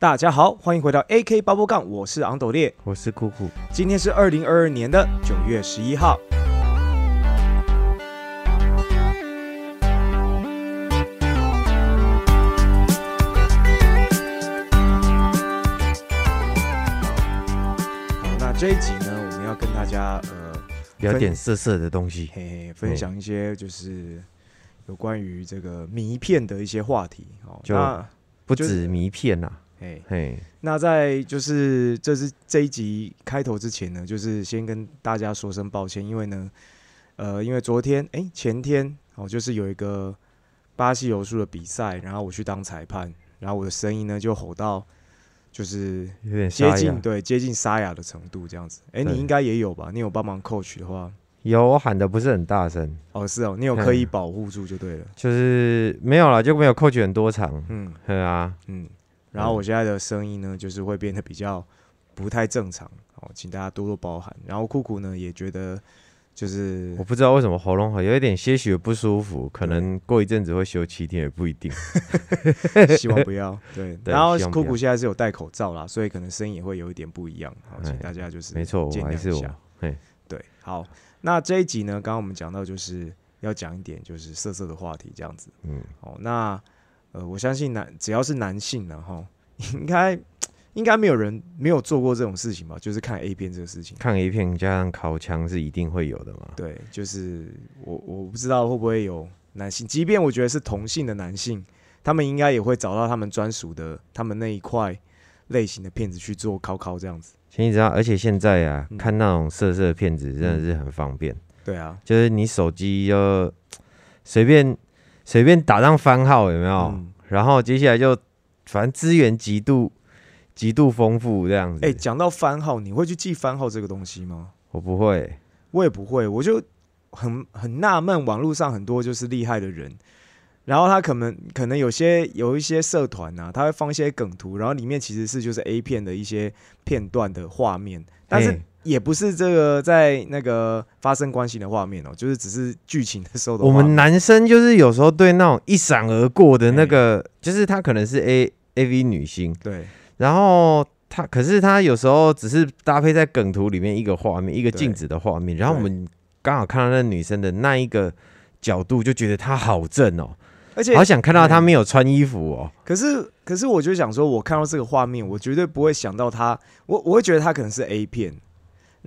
大家好，欢迎回到 AK 八波杠，我是昂斗烈。我是酷酷，今天是二零二二年的九月十一号。好，那这一集呢，我们要跟大家呃，聊点色色的东西。嘿嘿，分享一些就是有关于这个迷片的一些话题。哦，就那不止迷片呐、嘿，嘿，那在就是这是这一集开头之前呢，就是先跟大家说声抱歉，因为呢，呃，因为昨天哎、前天哦，就是有一个巴西柔术的比赛，然后我去当裁判，然后我的声音呢就吼到就是有点接近对接近沙哑的程度这样子。哎、对。你应该也有吧？你有帮忙 coach 的话，有我喊的不是很大声，哦是哦，你有刻意嗯保护住就对了。就是没有了，就没有 coach 很多场。嗯。对啊，嗯，然后我现在的声音呢，就是会变得比较不太正常哦，请大家多多包涵。然后酷酷呢也觉得就是我不知道为什么喉咙好有一点些许的不舒服，可能过一阵子会休七天也不一定。希望不要对。对然后酷酷现在是有戴口罩啦，所以可能声音也会有一点不一样。好，请哎大家就是没错，我见还是我对，好，那这一集呢，刚刚我们讲到就是要讲一点就是色色的话题这样子。嗯，哦，那呃，我相信男只要是男性然后应该应该没有人没有做过这种事情吧？就是看 A 片这个事情。看 A 片加上烤枪是一定会有的嘛。对，就是我我不知道会不会有男性，即便我觉得是同性的男性，他们应该也会找到他们专属的他们那一块类型的片子去做考考这样子。其实你知道，而且现在啊，嗯看那种色色的片子真的是很方便。对啊，就是你手机就随便随便打上番号有没有？嗯，然后接下来就反正资源极度极度丰富这样子。哎、讲到番号，你会去记番号这个东西吗？我不会，我也不会，我就很很纳闷，网络上很多就是厉害的人，然后他可能可能有些有一些社团啊，他会放一些梗图，然后里面其实是就是 A 片的一些片段的画面，但是嘿也不是这个在那个发生关系的画面哦，就是只是剧情的时候的我。们男生就是有时候对那种一闪而过的那个，就是他可能是 A A V 女星，对。然后他可是他有时候只是搭配在梗图里面一个画面，一个对静止的画面，然后我们刚好看到那女生的那一个角度，就觉得她好正哦，而且好想看到她嗯没有穿衣服哦。可是可是我就想说，我看到这个画面，我绝对不会想到他，我我会觉得他可能是 A 片，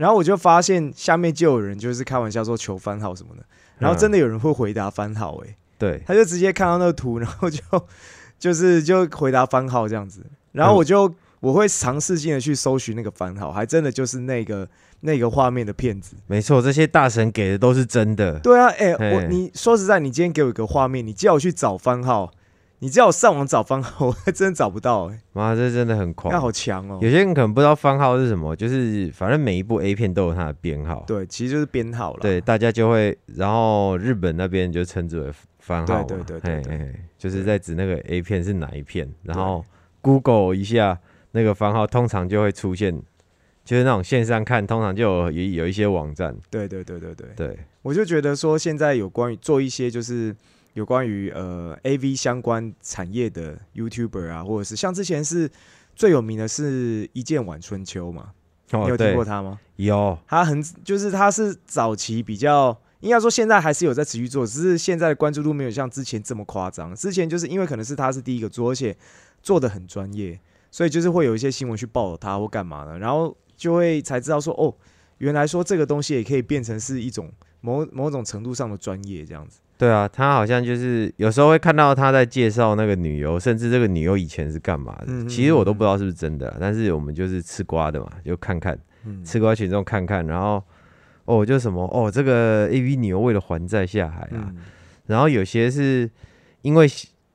然后我就发现下面就有人就是开玩笑说求番号什么的，然后真的、有人会回答番号、欸，对，他就直接看到那个图，然后就 就是就回答番号这样子，然后我就、我会尝试性的去搜寻那个番号，还真的就是那个那个画面的片子。没错，这些大神给的都是真的。对啊，哎、嘿。我你说实在，你今天给我一个画面，你叫我去找番号，你叫我上网找番号，我还真的找不到、欸，妈，这真的很狂那。好强哦、有些人可能不知道番号是什么，就是反正每一部 A 片都有它的编号。对，其实就是编号了。对，大家就会，然后日本那边就称之为番号嘛。对对对对就是在指那个 A 片是哪一片，然后 Google 一下那个番号，通常就会出现，就是那种线上看，通常就有有有一些网站。对对对对对，对，我就觉得说，现在有关于做一些就是有关于呃 A V 相关产业的 YouTuber 啊，或者是像之前是最有名的是一剑晚春秋嘛，你哦，有听对过他吗？有，他很就是他是早期比较。应该说现在还是有在持续做，只是现在的关注度没有像之前这么夸张。之前就是因为可能是他是第一个做，而且做的很专业，所以就是会有一些新闻去报道他或干嘛的，然后就会才知道说哦，原来说这个东西也可以变成是一种某某种程度上的专业这样子。对啊，他好像就是有时候会看到他在介绍那个女优，甚至这个女优以前是干嘛的，嗯嗯其实我都不知道是不是真的啦，但是我们就是吃瓜的嘛，就看看嗯，吃瓜群众看看，然后哦，就什么哦，这个 A V 女优为了还债下海啊，嗯。然后有些是因为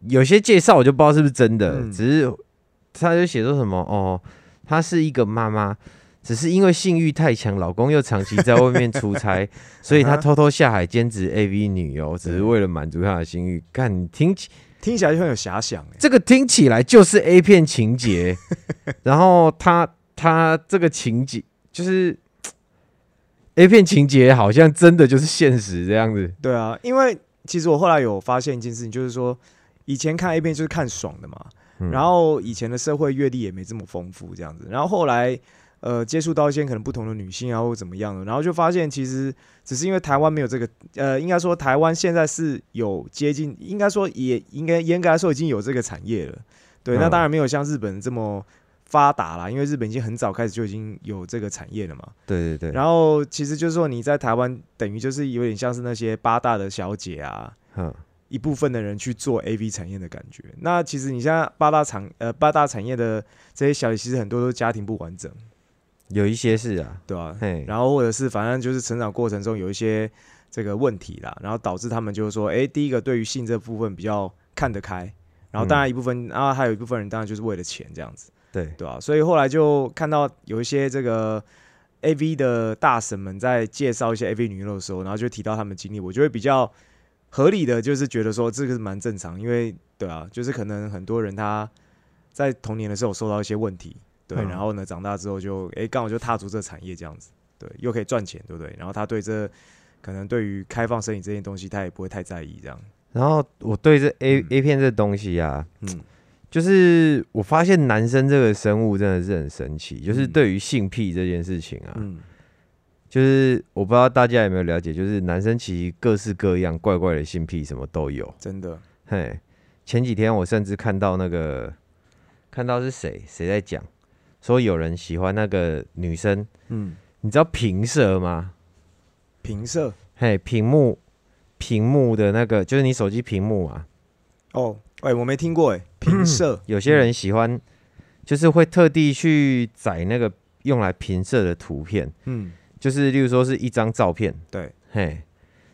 有些介绍我就不知道是不是真的，嗯。只是他就写说什么哦，她是一个妈妈。只是因为性欲太强，老公又长期在外面出差，所以她啊哈偷偷下海兼职 AV 女优，只是为了满足她的性欲。看你听起听起来就很有遐想哎、这个听起来就是 A 片情节，然后他他这个情节就是 A 片情节，好像真的就是现实这样子。对啊，因为其实我后来有发现一件事情，就是说以前看 A 片就是看爽的嘛，嗯然后以前的社会阅历也没这么丰富，这样子。然后后来，呃，接触到一些可能不同的女性啊，或怎么样的，然后就发现其实只是因为台湾没有这个，呃，应该说台湾现在是有接近，应该说也应该严格来说已经有这个产业了。对，那嗯当然没有像日本这么发达啦，因为日本已经很早开始就已经有这个产业了嘛。对对对，然后其实就是说你在台湾等于就是有点像是那些八大的小姐啊，嗯一部分的人去做 A V 产业的感觉。那其实你现在八大产呃八大产业的这些小姐，其实很多都是家庭不完整，有一些是啊，对吧、嘿，然后或者是反正就是成长过程中有一些这个问题啦，然后导致他们就是说，哎，第一个对于性这部分比较看得开，然后当然一部分，然后还有一部分人当然就是为了钱这样子，对，对吧、所以后来就看到有一些这个 A V 的大神们在介绍一些 A V 女优的时候，然后就提到他们经历，我就会比较合理的，就是觉得说这个是蛮正常，因为对啊，就是可能很多人他在童年的时候受到一些问题，对，嗯。然后呢长大之后就哎刚好就踏足这产业这样子，对，又可以赚钱，对不对？然后他对这可能对于开放摄影这件东西，他也不会太在意这样，然后我对这 A 嗯。A 片这东西啊，嗯。就是我发现男生这个生物真的是很神奇，就是嗯。对于性癖这件事情啊，嗯。就是我不知道大家有没有了解，就是男生其实各式各样怪怪的性癖什么都有。真的，嘿，前几天我甚至看到那个，看到是谁谁在讲，说有人喜欢那个女生，嗯，你知道平射吗？平射嘿，屏幕屏幕的那个就是你手机屏幕啊，哦，哎我没听过哎，平射，有些人喜欢，就是会特地去载那个用来平射的图片，嗯，就是例如说是一张照片，对，嘿，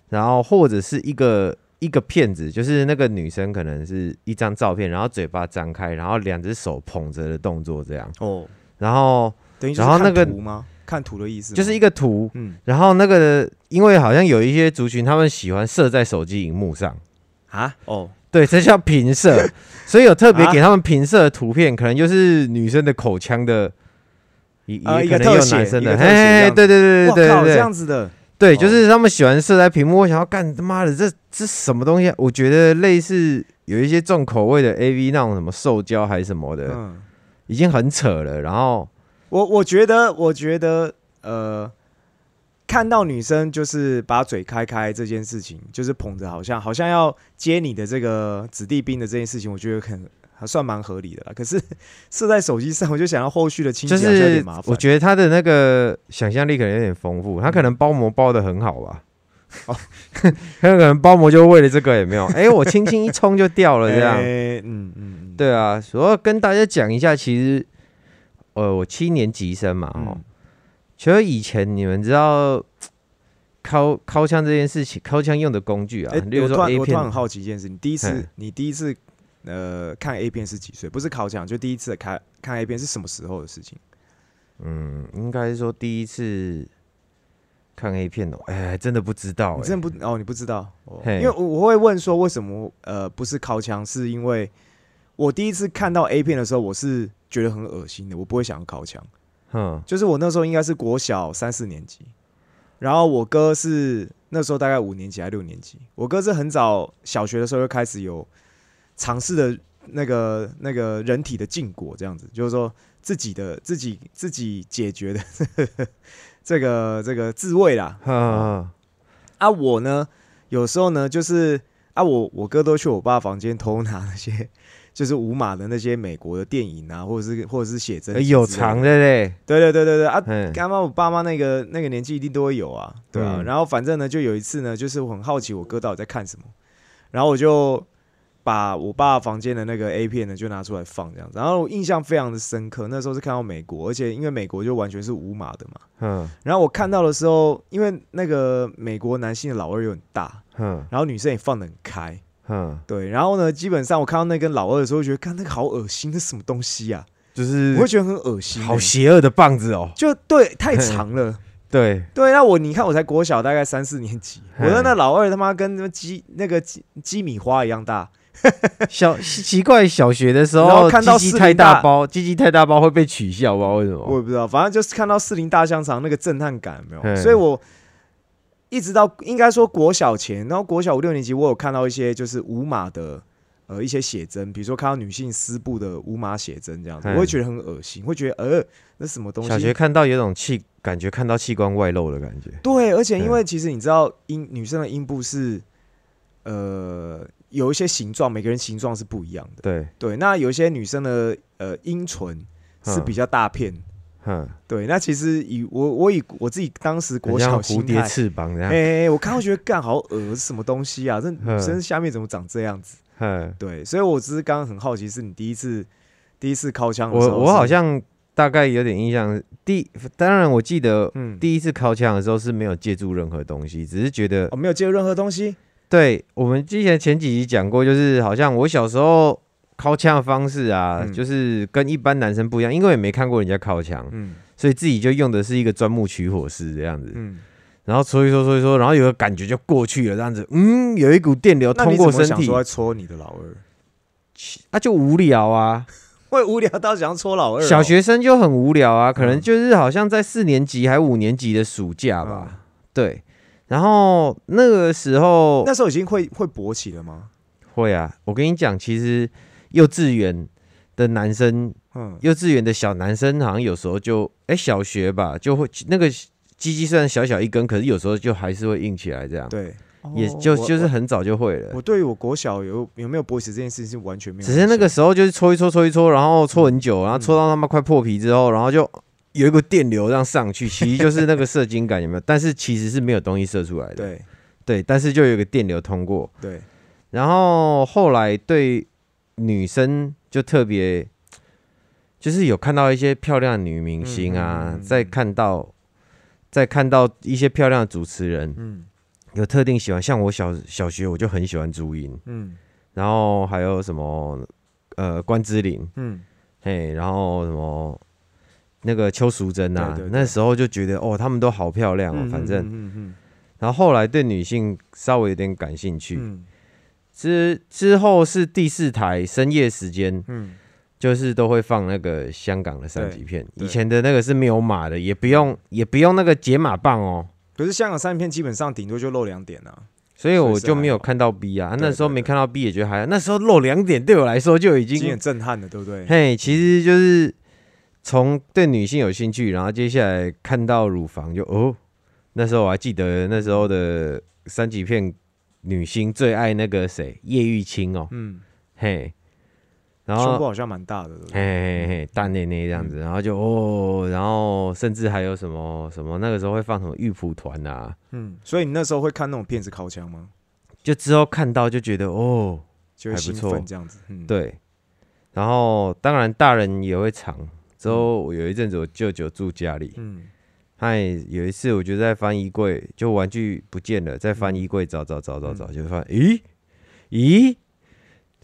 然后或者是一个一个片子，就是那个女生可能是一张照片，然后嘴巴张开，然后两只手捧着的动作这样，哦，然后等于然后那个图吗？看图的意思，就是一个图，嗯。然后那个因为好像有一些族群他们喜欢射在手机荧幕上。啊，哦，对，这叫平射，所以有特别啊？给他们平射的图片，可能就是女生的口腔的，也啊也可能有男生的，嘿，样子。对对对，这对对这样子的，对，哦。就是他们喜欢射在屏幕。我想要干他妈的，这这什么东西啊？我觉得类似有一些重口味的 A V 那种什么兽胶还是什么的，嗯，已经很扯了。然后我我觉得，我觉得，呃，看到女生就是把嘴开开这件事情，就是捧着好像好像要接你的这个子弟兵的这件事情，我觉得很还算蛮合理的啦。可是射在手机上，我就想要后续的清洁就好像有是点麻烦。我觉得他的那个想象力可能有点丰富，他可能包膜包的很好吧。哦 很有可能包膜就为了这个，也没有？哎、我轻轻一冲就掉了，这样。哎嗯嗯嗯，对啊，所以要跟大家讲一下，其实，呃，我七年级生嘛，哦、嗯，其实以前你们知道 敲敲枪这件事情，敲枪用的工具啊，哎，例如说 A 片我突然很好奇一件事，你第一次你第一次呃看 A 片是几岁？不是考枪，就第一次看看 A 片是什么时候的事情？嗯，应该是说第一次看 A 片哦，哎、还真的不知道、真的不哦，你不知道哦，因为我我会问说为什么呃不是靠枪，是因为我第一次看到 A 片的时候，我是觉得很恶心的，我不会想要靠枪。哼，就是我那时候应该是国小三四年级，然后我哥是那时候大概五年级还六年级，我哥是很早小学的时候就开始有尝试的那个那个人体的禁果这样子，就是说自己的自己自己解决的这个这个自慰啦，哼哼啊，我呢，有时候呢，就是啊，我我哥都去我爸房间偷拿那些，就是无码的那些美国的电影啊，或者是或者是写真有藏的嘞，对对对对对啊，嗯，干妈我爸妈那个那个年纪一定都会有啊，对啊。嗯。然后反正呢，就有一次呢，就是我很好奇我哥到底在看什么，然后我就把我爸房间的那个 A 片呢就拿出来放这样子，然后我印象非常的深刻，那时候是看到美国，而且因为美国就完全是无码的嘛，嗯然后我看到的时候，因为那个美国男性的老二又很大，嗯然后女生也放得很开，嗯，对，然后呢，基本上我看到那根老二的时候，觉得看那个好恶心，那什么东西啊？就是我会觉得很恶心欸、好邪恶的棒子哦，就对，太长了。对，对，那我你看我才国小大概三四年级，我嘿的那老二他妈跟那鸡那个鸡鸡米花一样大，小奇怪，小学的时候看到鸡鸡太大大包，鸡鸡太大包会被取笑，不知道为什么。我也不知道，反正就是看到四零大香肠那个震撼感没有？所以我一直到应该说国小前，然后国小五六年级，我有看到一些就是无码的呃一些写真，比如说看到女性丝布的无码写真这样子，嗯我会觉得很恶心，会觉得呃那什么东西小学西。看到有种器，感觉看到器官外露的感觉。对，而且因为其实你知道阴女生的阴部是呃有一些形状，每个人形状是不一样的。对，对，那有一些女生的呃阴唇是嗯比较大片。嗯，对，那其实以我我以我自己当时国小蝴蝶，翅膀这样。哎、我看到觉得干好恶，是什么东西啊？这女嗯生下面怎么长这样子？嗯，对，所以我只是刚刚很好奇，是你第一次第一次靠枪的时候我我好像大概有点印象。第当然我记得嗯，第一次靠枪的时候是没有借助任何东西，只是觉得我、没有借助任何东西。对我们之前前几集讲过，就是好像我小时候靠枪的方式啊，嗯。就是跟一般男生不一样，因为也没看过人家靠枪，嗯。所以自己就用的是一个钻木取火式这样子，嗯，然后搓一搓搓一搓，然后有个感觉就过去了，这样子，嗯，有一股电流通那你怎过身体。么想说，要戳你的老二？啊，就无聊啊，会无聊到想要戳老二哦、小学生就很无聊啊，可能嗯。就是好像在四年级还五年级的暑假吧，嗯。对，然后那个时候那时候已经会会勃起了吗？会啊，我跟你讲，其实幼稚园的男生嗯，幼稚园的小男生好像有时候就，哎、小学吧，就会那个鸡鸡虽然小小一根，可是有时候就还是会硬起来，这样，对，也哦就就是很早就会了。我。对于我国小有有没有勃起这件事情是完全没有只，是那个时候就是搓一搓搓一搓，然后搓很久，然后嗯。搓到他妈快破皮之后，然后就有一个电流让上去，其实就是那个射精感有没有？但是其实是没有东西射出来的，对。对，但是就有一个电流通过，对，然后后来对女生就特别，就是有看到一些漂亮的女明星啊，嗯。嗯嗯嗯再看到再看到一些漂亮的主持人，嗯。有特定喜欢，像我小小学我就很喜欢朱茵，嗯。然后还有什么呃关之琳，嗯，嘿，然后什么。那个邱淑贞啊，对对对。那时候就觉得哦，她们都好漂亮哦，嗯反正，嗯嗯然后后来对女性稍微有点感兴趣，嗯。之之后是第四台深夜时间，嗯。就是都会放那个香港的三级片，以前的那个是没有码的，也不用也不用那个解码棒哦，可是香港三片基本上顶多就露两点啊。所以我就没有看到 B 啊，那时候没看到 B 也觉得还好，那时候露两点对我来说就已经很震撼了，对不对？嘿，其实就是从对女性有兴趣，然后接下来看到乳房就哦，那时候我还记得那时候的三级片女星最爱那个谁叶玉卿哦，嗯，嘿，然后胸部好像蛮大的，嘿？嘿嘿，大内内这样子，然后就哦，然后甚至还有什么什么，那个时候会放什么玉蒲团啊，嗯，所以你那时候会看那种片子靠枪吗？就之后看到就觉得哦，就还不错奋这样子。嗯，对，然后当然大人也会藏。之后我有一阵子我舅舅住家里，嗯。他也有一次我就在翻衣柜，就玩具不见了，在翻衣柜找找找找找，就发现咦？咦。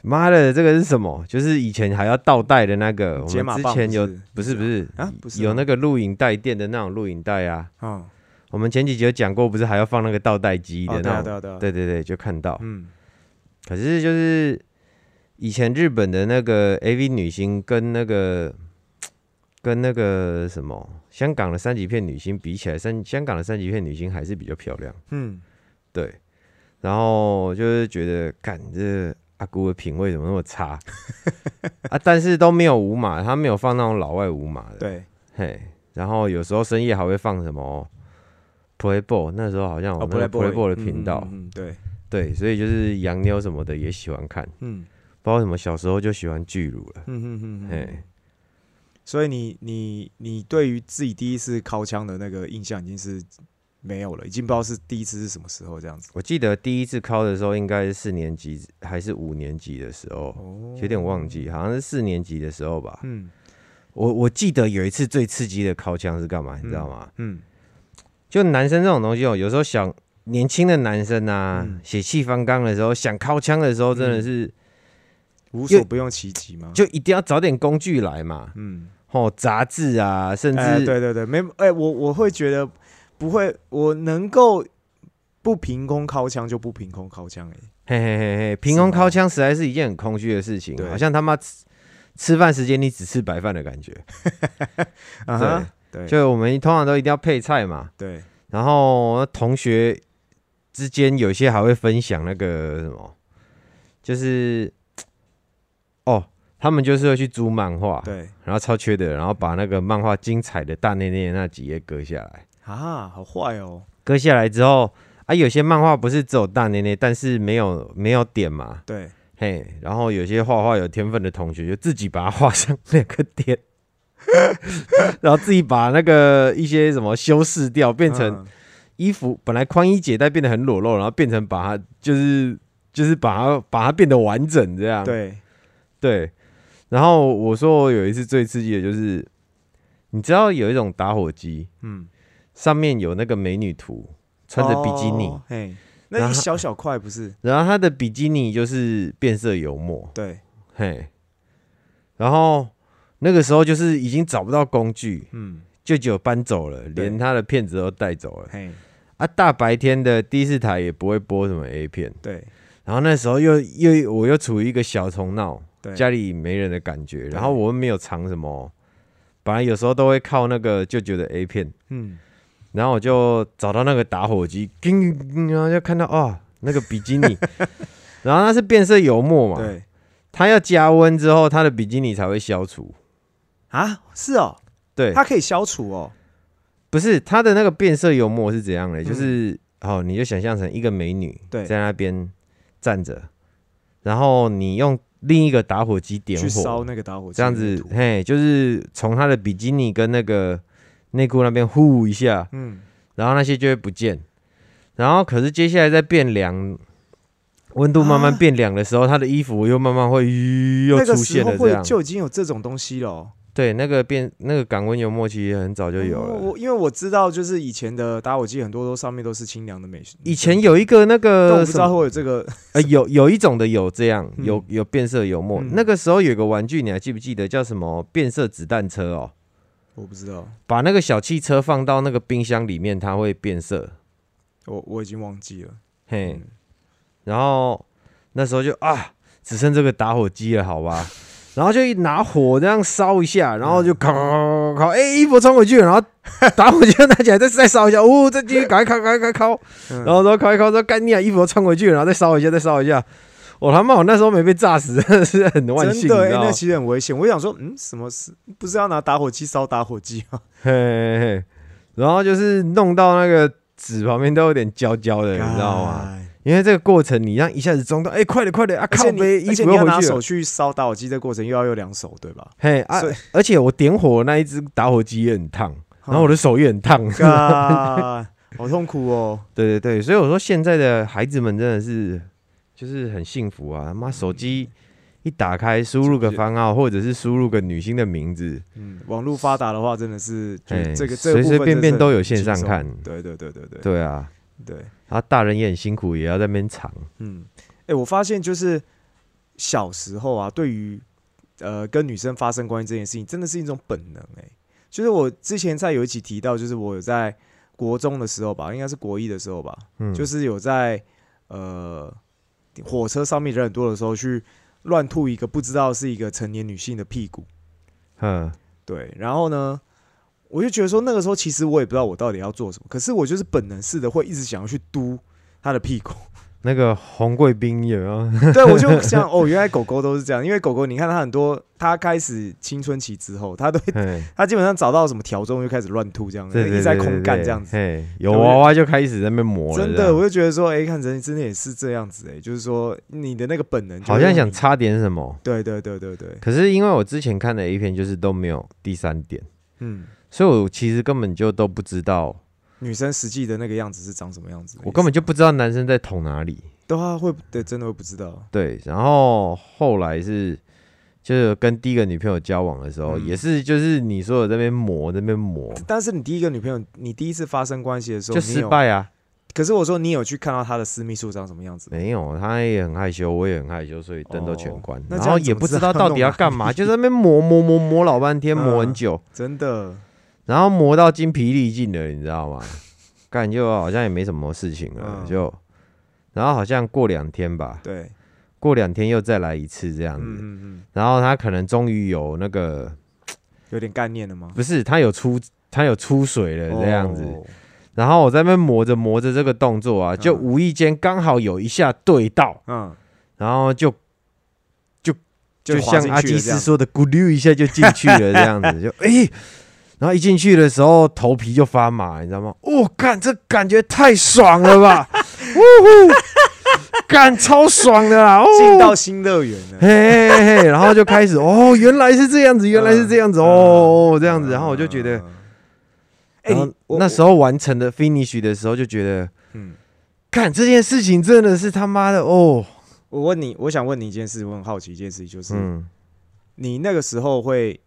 妈的，这个是什么？就是以前还要倒带的那个，我们之前有不是？不是啊，不是有那个录影带店的那种录影带啊，哦，我们前几集有讲过，不是还要放那个倒带机的那种？对对对，就看到。嗯。可是就是以前日本的那个 AV 女星跟那个跟那个什么香港的三级片女星比起来，三香港的三级片女星还是比较漂亮。嗯，对，然后就是觉得，干这阿姑的品味怎么那么差 啊？但是都没有无码，他没有放那种老外无码的。对，嘿，然后有时候深夜还会放什么 Playboy，那时候好像有 Playboy 的嗯频道，嗯，嗯对，对，所以就是洋妞什么的也喜欢看，嗯不知道为什么小时候就喜欢巨乳了，嗯嗯嗯嘿嗯，，所以你你你对于自己第一次靠枪的那个印象已经是没有了，已经不知道是第一次是什么时候这样子。我记得第一次考的时候应该是四年级还是五年级的时候，哦有点忘记，好像是四年级的时候吧。嗯我我记得有一次最刺激的靠枪是干嘛，你知道吗？嗯就男生这种东西哦，有时候想年轻的男生啊嗯，血气方刚的时候，想靠枪的时候，真的是无所不用其极吗？就一定要找点工具来嘛。嗯，哦，杂志啊，甚至、哎，对对对，没哎，我我会觉得不会，我能够不凭空靠枪就不凭空靠枪，哎，嘿嘿嘿嘿，凭空靠枪实在是一件很空虚的事情，好像他妈吃吃饭时间你只吃白饭的感觉。啊哈，对。就我们通常都一定要配菜嘛，对，然后同学之间有些还会分享那个什么，就是他们就是会去租漫画，对。然后超缺德，然后把那个漫画精彩的大内内那几页割下来，啊，好坏哦，割下来之后啊，有些漫画不是只有大内内，但是没有没有点嘛，对，嘿，然后有些画画有天分的同学就自己把它画上两个点，然后自己把那个一些什么修饰掉，变成嗯。衣服本来宽衣解带变得很裸露，然后变成把它就是就是把它把它变得完整这样。对，对，然后我说我有一次最刺激的就是，你知道有一种打火机嗯，上面有那个美女图，穿着比基尼，哦嘿，那一小小块不是？然后她的比基尼就是变色油墨，对，嘿，然后那个时候就是已经找不到工具，嗯，舅舅搬走了，连他的片子都带走了。嘿，啊，大白天的第四台也不会播什么 A 片，对，然后那时候又又我又处于一个小虫闹，对，家里没人的感觉，然后我们没有藏什么，本来有时候都会靠那个舅舅的 A 片，嗯，然后我就找到那个打火机，叮叮，然后就看到啊那个比基尼，然后它是变色油墨嘛，对，它要加温之后，它的比基尼才会消除。啊，是哦，对，它可以消除哦，不是它的那个变色油墨是怎样的？嗯。就是哦，你就想象成一个美女对。在那边站着，然后你用另一个打火机点去烧，那个打火机，这样子，嘿，就是从他的比基尼跟那个内裤那边呼一下，嗯，然后那些就会不见。然后可是接下来在变凉，温度慢慢啊变凉的时候，他的衣服又慢慢会吁又那个出现了这样。就已经有这种东西了哦。对，那个变那个港温油墨其实很早就有了。哦我因为我知道，就是以前的打火机很多都上面都是清凉的美食。以前有一个那个我不知道会有这个，呃，有有一种的有这样，嗯有有变色油墨。嗯那个时候有个玩具，你还记不记得叫什么变色子弹车哦？我不知道，把那个小汽车放到那个冰箱里面，它会变色。我我已经忘记了。嘿，嗯然后那时候就啊，只剩这个打火机了，好吧？然后就一拿火这样烧一下，然后就烤烤烤哎、衣服穿回去了，然后打火机又拿起来再再烧一下，哦，再继续赶快烤赶快烤，然后说烤一烤，说干你啊，衣服都穿回去了，然后再烧一下，再烧一下。我他妈，我那时候没被炸死，真的是很万幸，真？那其实很危险。我想说，嗯，什么事？不是要拿打火机烧打火机吗？嘿嘿嘿，然后就是弄到那个纸旁边都有点焦焦的，你知道吗？干？因为这个过程你让一下子装到，哎、快点快点啊！靠背，衣而且要拿手去烧打火机的过程，又要用两手，对吧？嘿啊，而且我点火那一只打火机也很烫，然后我的手也很烫。干，好痛苦哦。对对对，所以我说现在的孩子们真的是就是很幸福啊！他妈手机一打开，输入个番号，或者是输入个女星的名字，嗯，网络发达的话，真的是这个这个随随便便都有线上看对对对对对对啊，对，然后大人也很辛苦，也要在那边藏。嗯，哎、我发现就是小时候啊，对于呃跟女生发生关系这件事情，真的是一种本能、哎，就是我之前在有一集提到，就是我有在国中的时候吧，应该是国一的时候吧，嗯，就是有在呃火车上面人很多的时候去乱吐一个不知道是一个成年女性的屁股，嗯，对，然后呢，我就觉得说那个时候其实我也不知道我到底要做什么，可是我就是本能似的会一直想要去嘟他的屁股。那个红贵宾有没有？对，我就想哦，原来狗狗都是这样，因为狗狗你看它很多，它开始青春期之后，它都会，它基本上找到什么条中就开始乱吐，这样对对一直在对空干对这样子。嘿，有娃娃就开始在那边磨了，真的，我就觉得说，哎、看人真的也是这样子、哎，就是说你的那个本能好像想插点什么。对对对对对，可是因为我之前看的 A 片就是都没有第三点，嗯，所以我其实根本就都不知道，女生实际的那个样子是长什么样子？我根本就不知道男生在捅哪里。对啊，会对真的会不知道，对，然后后来是就是跟第一个女朋友交往的时候，嗯也是就是你说的那边磨那边磨，但是你第一个女朋友，你第一次发生关系的时候，就。失败啊。可是我说你有去看到她的私密处长什么样子吗？没有，他也很害羞，我也很害羞，所以灯都全关，然后也不知道到底要干嘛，就在那边磨磨磨磨老半天，磨很嗯久，真的，然后磨到精疲力尽了，你知道吗？感觉好像也没什么事情了，嗯。就，然后好像过两天吧，对，过两天又再来一次这样子，嗯嗯嗯，然后他可能终于有那个，有点概念了吗？不是他有出他有出水了这样子，哦。然后我在那边磨着磨着这个动作啊，就嗯无意间刚好有一下对到，嗯，然后就就滑进像阿基了这样。斯说的，咕溜一下就进去了，这样子就哎、然后一进去的时候头皮就发麻，你知道吗？哦，干这感觉太爽了吧！呜呼，干超爽的啦！哦，进到新乐园了。嘿嘿然后就开始哦，原来是这样子，原来是这样子，嗯哦，这样子，然后我就觉得，嗯，哎，那时候完成的 finish 的时候就觉得，嗯，干这件事情真的是他妈的哦，我问你，我想问你一件事，我很好奇一件事，就是嗯，你那个时候会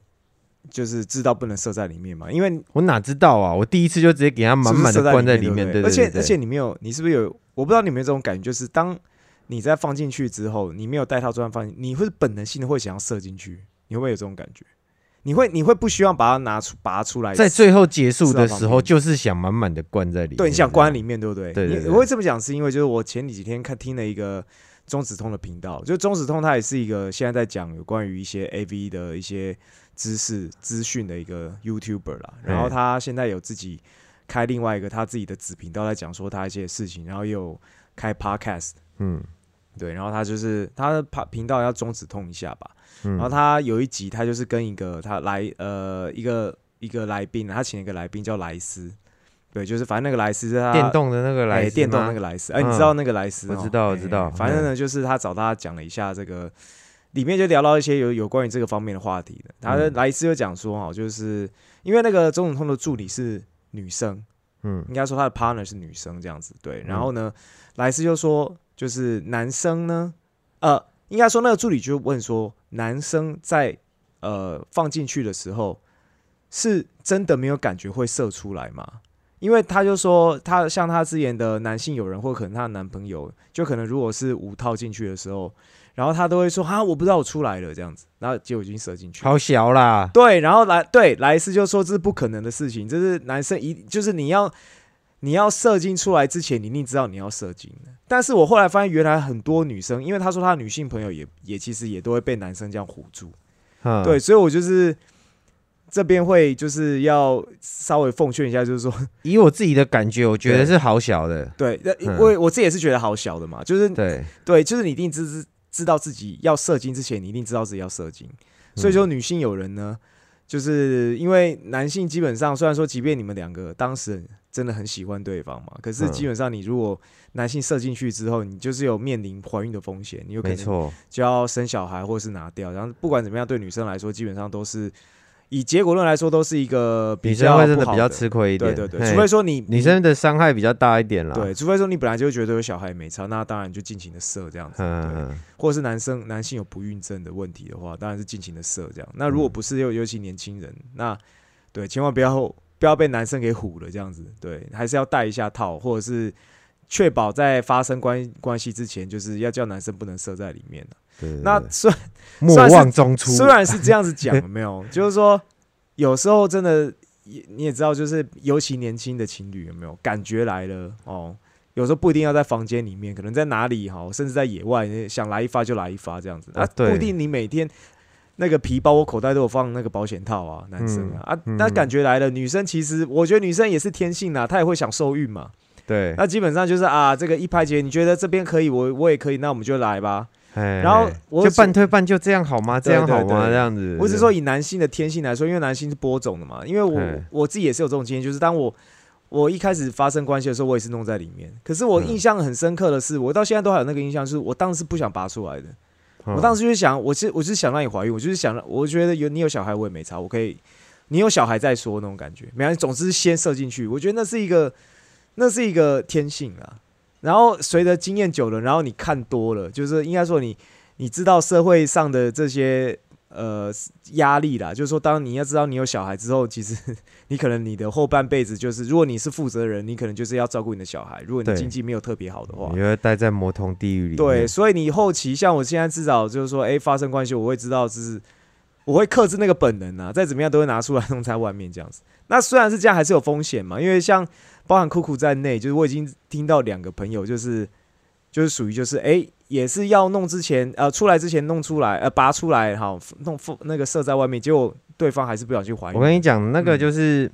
就是知道不能射在里面嘛？因为我哪知道啊，我第一次就直接给它满满的灌在里面，对对对而且而且你没有，你是不是有？我不知道你有没有这种感觉，就是当你在放进去之后，你没有带套装放进，你会本能性的会想要射进去，你会不会有这种感觉？你会你会不希望把它拿出拔出来？在最后结束的时候，就是想满满的灌在里面，对，你想关在里面，对不对？对你我会这么讲，是因为就是我前几天看听了一个中子通的频道，就中子通它也是一个现在在讲有关于一些 AV 的一些知识资讯的一个 YouTuber 啦。然后嗯他现在有自己开另外一个他自己的子频道，在讲说他一些事情，然后也有开 Podcast。嗯。对，然后他就是他的频频道要中止痛一下吧，嗯，然后他有一集他就是跟一个他来呃一个一个来宾，他请了一个来宾叫莱斯，对，就是反正那个莱斯是他电动的那个哎来电动那个莱斯，哎，你知道那个莱斯哦？我知道我哎知道。哎反正呢，就是他找他讲了一下这个，里面就聊到一些有有关于这个方面的话题的。他的嗯莱斯就讲说哈，就是因为那个中总通的助理是女生，嗯应该说他的 partner 是女生这样子，对。然后呢，莱斯就说，就是男生呢，呃，应该说那个助理就问说，男生在呃放进去的时候，是真的没有感觉会射出来吗？因为他就说，他像他之前的男性友人，或可能他的男朋友，就可能如果是无套进去的时候，然后他都会说啊，我不知道我出来了这样子，然后结果已经射进去。了。好小啦，对，然后来对莱斯就说这是不可能的事情，这是男生一就是你要你要射精出来之前，你一定知道你要射精的。但是我后来发现，原来很多女生，因为他说他的女性朋友也也其实也都会被男生这样唬住，嗯对，，所以我就是这边会就是要稍微奉劝一下，就是说，以我自己的感觉，我觉得是好小的，对，那嗯。我我自己也是觉得好小的嘛，就是对，对，就是你一定知知知道自己要射精之前，你一定知道自己要射精。所以说，女性有人呢，就是因为男性基本上虽然说，即便你们两个当事人真的很喜欢对方嘛，可是嗯基本上你如果男性射进去之后，你就是有面临怀孕的风险，你有可能，就要生小孩或是拿掉。然后不管怎么样，对女生来说，基本上都是以结果论来说，都是一个比女生较会真的比较吃亏一点，对对对，除非说你女生的伤害比较大一点啦，对，除非说你本来就觉得有小孩没差，那当然就尽情的射这样子。嗯，嗯，或者是男生男性有不孕症的问题的话，当然是尽情的射这样。那如果嗯不是，又尤其年轻人，那对千万不要不要被男生给唬了这样子。对，还是要戴一下套，或者是确保在发生关关系之前，就是要叫男生不能射在里面那虽莫算是忘中出，虽然是这样子讲，有没有？就是说有时候真的也你也知道，就是尤其年轻的情侣有没有感觉来了哦？有时候不一定要在房间里面，可能在哪里哈，甚至在野外，想来一发就来一发这样子。啊，不一定你每天那个皮包我口袋都有放那个保险套啊，男生啊、那感觉来了，女生其实我觉得女生也是天性啊，她也会想受孕嘛，对，那基本上就是啊，这个一拍姐你觉得这边可以，我我也可以，那我们就来吧。然然后我就半推半就这样好吗？这对样好吗？这样子，我只是说以男性的天性来说，因为男性是播种的嘛，因为我嗯我自己也是有这种经验，就是当我我一开始发生关系的时候，我也是弄在里面。可是我嗯印象很深刻的是，我到现在都还有那个印象，就是我当时不想拔出来的。嗯我当时就是想，我是我就是想让你怀孕，我就是想让，我觉得有你有小孩我也没差，我可以，你有小孩再说那种感觉，没关系，总之先射进去。我觉得那是一个那是一个天性啊。然后随着经验久了，然后你看多了，就是应该说你你知道社会上的这些呃压力啦，就是说当你要知道你有小孩之后，其实 你可能你的后半辈子就是，如果你是负责人，你可能就是要照顾你的小孩。如果你对经济没有特别好的话你，会待在魔童地狱里面，对，所以你后期像我现在至少就是说，哎、发生关系，我会知道，是我会克制那个本能啊，再怎么样都会拿出来弄在外面这样子。那虽然是这样，还是有风险嘛，因为像包含酷酷在内，就是我已经听到两个朋友，就是就是属于就是哎、也是要弄之前呃出来之前弄出来呃拔出来哈弄那个射在外面，结果对方还是不小心怀孕。我跟你讲，那个嗯就是、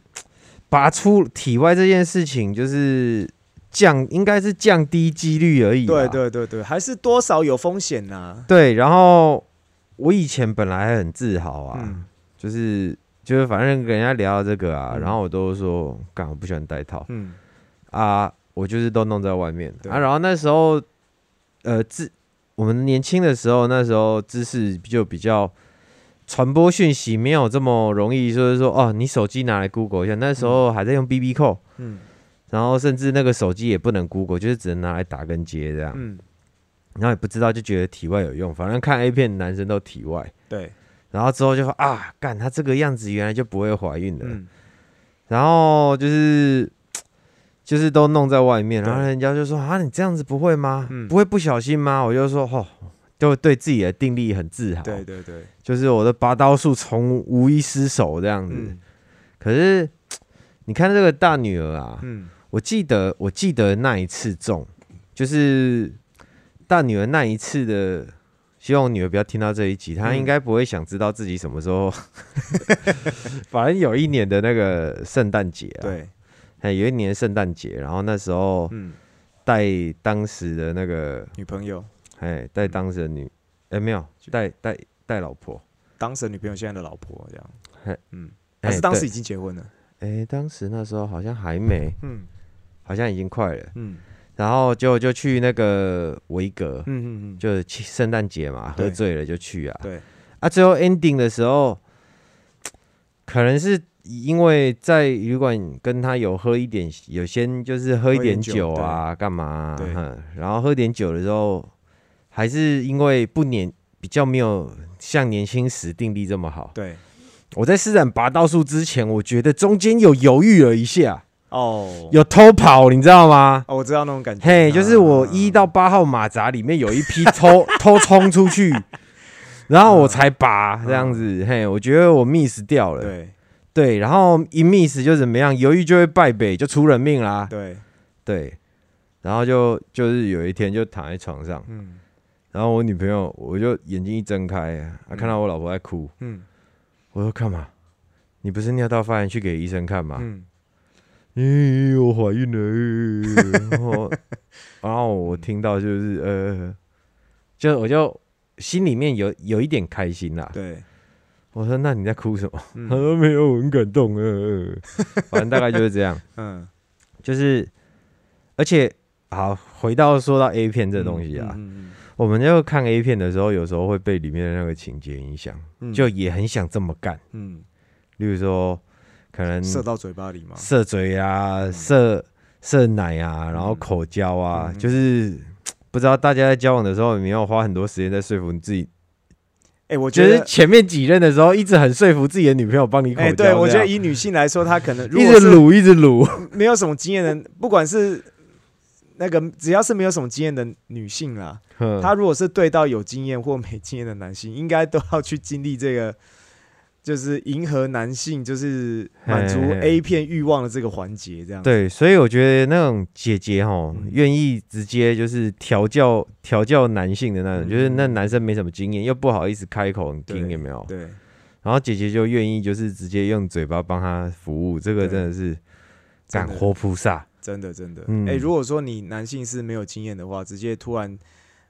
拔出体外这件事情，就是降，应该是降低几率而已。对对对对，还是多少有风险呐、对，然后我以前本来很自豪啊，嗯就是就是反正跟人家聊到这个啊，嗯。然后我都说，干我不喜欢戴套。嗯。啊，我就是都弄在外面。对。啊。然后那时候，呃，知我们年轻的时候，那时候知识就比较传播讯息没有这么容易，就是说哦，你手机拿来 Google 一下，那时候还在用 BB 扣，嗯。然后甚至那个手机也不能 Google，就是只能拿来打跟接这样。嗯，然后也不知道，就觉得体外有用，反正看 A 片男生都体外。对，然后之后就说啊，干他这个样子原来就不会怀孕的，嗯然后就是就是都弄在外面，然后人家就说啊，你这样子不会吗？嗯不会不小心吗？我就说哦，就对自己的定力很自豪，对对对，就是我的拔刀术从无一失手这样子。嗯可是你看这个大女儿啊，嗯我记得我记得那一次中，就是大女儿那一次的。希望我女儿不要听到这一集，她嗯。应该不会想知道自己什么时候。反正有一年的那个圣诞节啊，对，哎，有一年圣诞节，然后那时候嗯，带当时的那个，女朋友。哎，带当时的女，哎，没有，带带带老婆，当时的女朋友现在的老婆这样。还是当时已经结婚了，哎，当时那时候好像还没，嗯。好像已经快了，嗯然后就就去那个维格，嗯嗯嗯，就去圣诞节嘛，喝醉了就去啊，对，啊，最后 ending 的时候，可能是因为在旅馆跟他有喝一点，有先就是喝一点酒酒啊，干嘛啊、对。哼然后喝点酒的时候，还是因为不年比较没有像年轻时定力这么好。对，我在施展拔刀术之前，我觉得中间有犹豫了一下，哦，有偷跑，你知道吗？哦，我知道那种感觉，嘿，就是我啊一到八号马扎里面有一批偷 偷冲出去，然后我才拔这样子。嘿，我觉得我 miss 掉了。对对，然后一 miss 就怎么样，犹豫就会败北，就出人命啦。对，对，然后就就是有一天就躺在床上，嗯然后我女朋友我就眼睛一睁开，啊，看到我老婆在哭，嗯我说干嘛？你不是尿道发炎去给医生看吗？嗯，咦、我怀孕了，然后然后我听到就是呃，就我就心里面有有一点开心啦。对，我说那你在哭什么？他嗯说 没有，我很感动呃，反正大概就是这样，嗯，就是而且好回到说到 A 片这东西啊，嗯我们就看 A 片的时候，有时候会被里面的那个情节影响，嗯就也很想这么干。嗯，例如说，可能射到嘴巴里嘛，射嘴啊、射射奶啊，然后口交啊，嗯。就是不知道大家在交往的时候有没有花很多时间在说服你自己，哎，我觉得。前面几任的时候一直很说服自己的女朋友帮你口交对，我觉得以女性来说，她可能如 一直撸一直撸，没有什么经验的，不管是那个只要是没有什么经验的女性啦，她如果是对到有经验或没经验的男性，应该都要去经历这个，就是迎合男性，就是满足 A 片欲望的这个环节，这样。，对，所以我觉得那种姐姐哈嗯，愿意直接就是调教调教男性的那种，嗯就是那男生没什么经验，又不好意思开口你听对有没有？对，然后姐姐就愿意就是直接用嘴巴帮他服务，这个真的是真的干活菩萨。真的真的。哎、嗯如果说你男性是没有经验的话，直接突然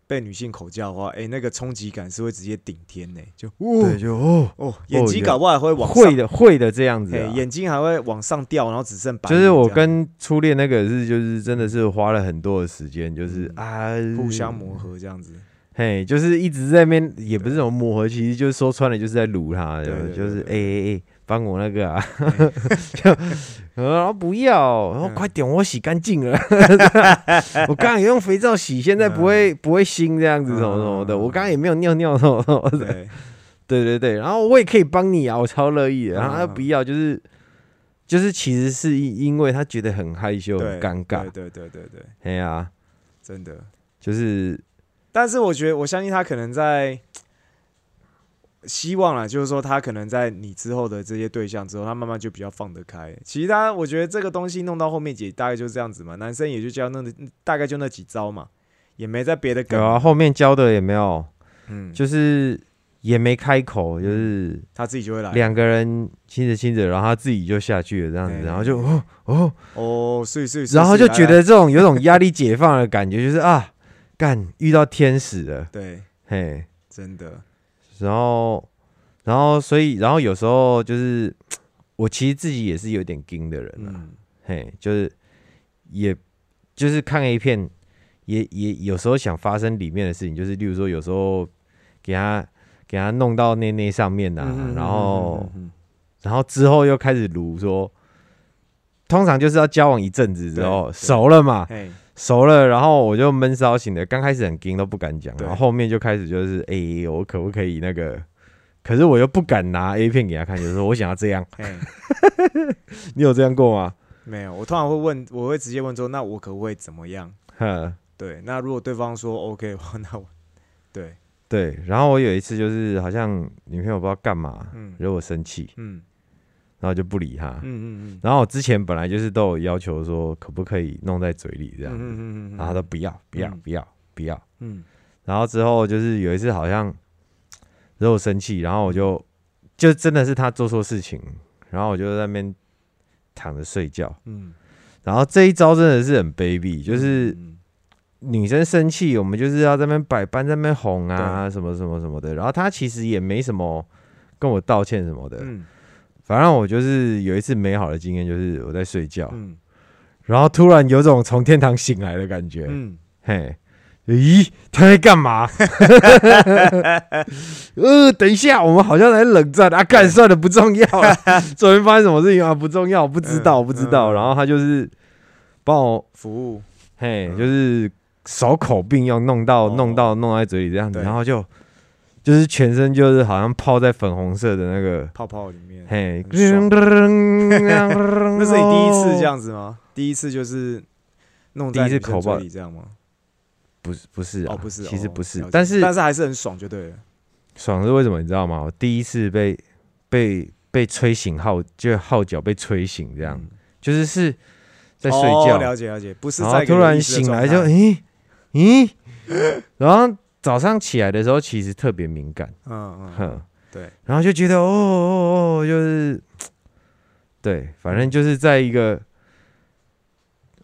被女性口叫的话，哎、那个冲击感是会直接顶天呢、就哦对，就哦，哦，眼睛搞不好还会往上会，的会的这样子。眼睛还会往上掉，然后只剩白就是。我跟初恋那个是，就是真的是花了很多的时间，就是、嗯啊，互相磨，合这样子。嘿，就是一直在那边，也不是什么磨合，其实就是说穿了就是在撸他，就是哎对哎哎，帮我那个啊，嘿就 然后不要，然后嗯快点，我洗干净了，我刚刚也用肥皂洗，现在不会不会腥这样子什么什么的，嗯我刚刚也没有尿尿什么什么的，对，对对对，然后我也可以帮你啊，我超乐意的。然后他嗯不要，就是就是其实是因因为他觉得很害羞、很尴尬对。对对对对，哎呀，真的。就是但是我觉得，我相信他可能在希望啦，就是说他可能在你之后的这些对象之后，他慢慢就比较放得开。其实他，我觉得这个东西弄到后面也大概就是这样子嘛，男生也就教那大概就那几招嘛，也没在别的梗。有。啊，后面教的也没有，嗯，就是也没开口，就是他自己就会来。两个人亲着亲着，然后他自己就下去了这样子，然后就哦哦，哦，所以所以，然后就觉得这种有种压力解放的感觉，就是啊，干遇到天使了，对，嘿，真的，然后，然后，所以，然后有时候就是我其实自己也是有点惊的人啊，嗯嘿，就是也就是看 A 片，也也有时候想发生里面的事情，就是例如说有时候给他给他弄到内内上面呐、嗯然后然后之后又开始撸说，通常就是要交往一阵子之后熟了嘛，嘿，熟了，然后我就闷骚型的，刚开始很惊都不敢讲，然后后面就开始就是，哎、我可不可以那个？可是我又不敢拿 A 片给他看，就是说我想要这样，嘿，你有这样过吗？没有，我通常会问，我会直接问说，那我可不可以怎么样？呵，对，那如果对方说 OK 的话，那我对，对。然后我有一次就是好像女朋友不知道干嘛，嗯惹我生气，嗯然后就不理他。嗯嗯嗯，然后我之前本来就是都有要求说，可不可以弄在嘴里这这样子，嗯嗯嗯，然后他都不要，不要嗯，不要，不要。嗯然后之后就是有一次好像惹我生气，然后我就就真的是他做错事情，然后我就在那边躺着睡觉。嗯，然后这一招真的是很卑鄙，就是嗯女生生气，我们就是要在那边百般在那边哄啊，什么什么什么的。然后他其实也没什么跟我道歉什么的，嗯反正我就是有一次美好的经验，就是我在睡觉，嗯然后突然有种从天堂醒来的感觉，嗯，嘿，咦，他在干嘛？呃，等一下，我们好像在冷战啊！干，算了，不重要了。昨天发生什么事情啊？不重要，不知道，嗯不知道。嗯然后他就是帮我，服务，嘿，嗯就是手口并用，弄到哦弄到弄在嘴里这样子，对然后就就是全身就是好像泡在粉红色的那个，泡泡里面，嘿，那 那是你第一次这？样子吗？第一次就是弄在第一次口爆里这样吗？不是不是啊，哦，不是，哦其实不是但是但是还是很爽，就对了。爽是为什么？你知道吗？我第一次被被被吹醒号，就号角被吹醒，这样、嗯就是是在睡哦觉，了解了解，不是然在后突然醒来就咦咦，然后早上起来的时候其实特别敏感，嗯嗯。哼。嗯，，对，然后就觉得哦哦哦，就是对，反正就是在一个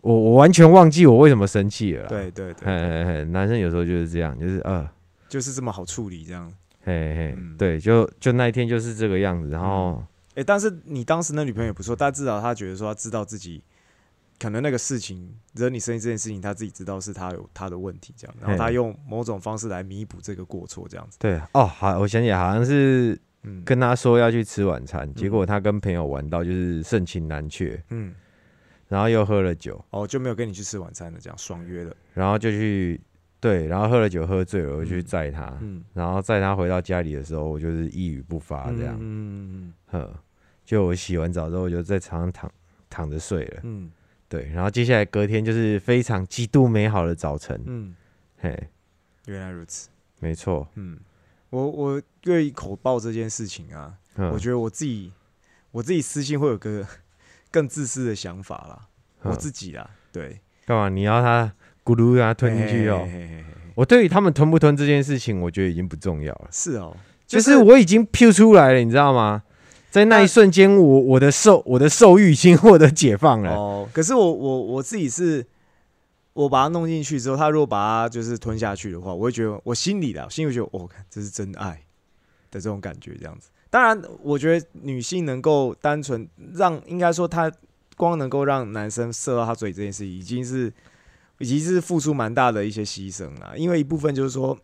我我完全忘记我为什么生气了啦，对对对，嘿嘿嘿，男生有时候就是这样，就是呃。就是这么好处理这样。嘿嘿，嗯。对，就就那一天就是这个样子，然后哎，但是你当时那女朋友也不错，但至少她觉得说她知道自己可能那个事情惹你生气这件事情，他自己知道是他有他的问题这样，然后他用某种方式来弥补这个过错这样子。对哦，好，我想起来好像是嗯，跟他说要去吃晚餐，结果他跟朋友玩到就是盛情难却，嗯，然后又喝了酒，哦，就没有跟你去吃晚餐了，这样爽约了。然后就去对，然后喝了酒喝醉了，我就去嗯载他，嗯，然后载他回到家里的时候，我就是一语不发这样，嗯呵，就我洗完澡之后，我就在床上躺躺着睡了，嗯对，然后接下来隔天就是非常极度美好的早晨，嗯，嘿，原来如此。没错，嗯，我我愿意口爆这件事情啊，嗯我觉得我自己我自己私信会有个 更自私的想法啦，我嗯自己啦，对，干嘛？你要他咕噜让他吞进去哦嘿。嘿嘿嘿嘿我对于他们吞不吞这件事情，我觉得已经不重要了。是哦，就是我已经 Q 出来了，你知道吗？在那一瞬间，我我的受我的受欲已经 获得解放了。哦，可是我我我自己是，我把它弄进去之后，他如果把它就是吞下去的话，我会觉得我心里的，心里觉得，哦，看这是真爱的这种感觉，这样子。当然，我觉得女性能够单纯让，应该说她光能够让男生射到她嘴里这件事，已经是已经是付出蛮大的一些牺牲了。因为一部分就是说，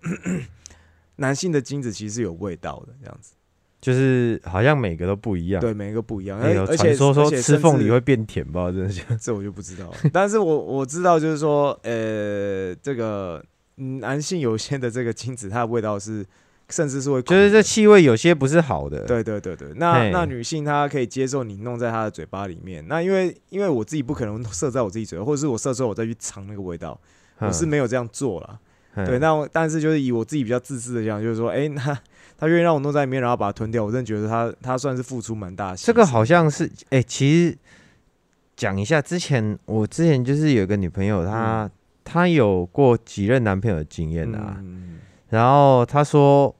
男性的精子其实是有味道的，这样子。就是好像每个都不一样。对，每一个不一样，哎有而且传说说而且吃凤梨会变甜，不知道真的。这我就不知道了，但是我我知道，就是说，呃，这个嗯男性有些的这个精子，它的味道是，甚至是会就是这气味有些不是好的。，对对对对，那那女性她可以接受你弄在她的嘴巴里面，那因为因为我自己不可能射在我自己嘴巴，或者是我射之后我再去尝那个味道，我是没有这样做了。嗯。对，那但是就是以我自己比较自私的讲，就是说，哎、那他愿意让我弄在里面，然后把它吞掉，我真的觉得他他算是付出蛮大。这个好像是哎、其实讲一下，之前我之前就是有一个女朋友，她、她有过几任男朋友的经验啊，嗯然后她说，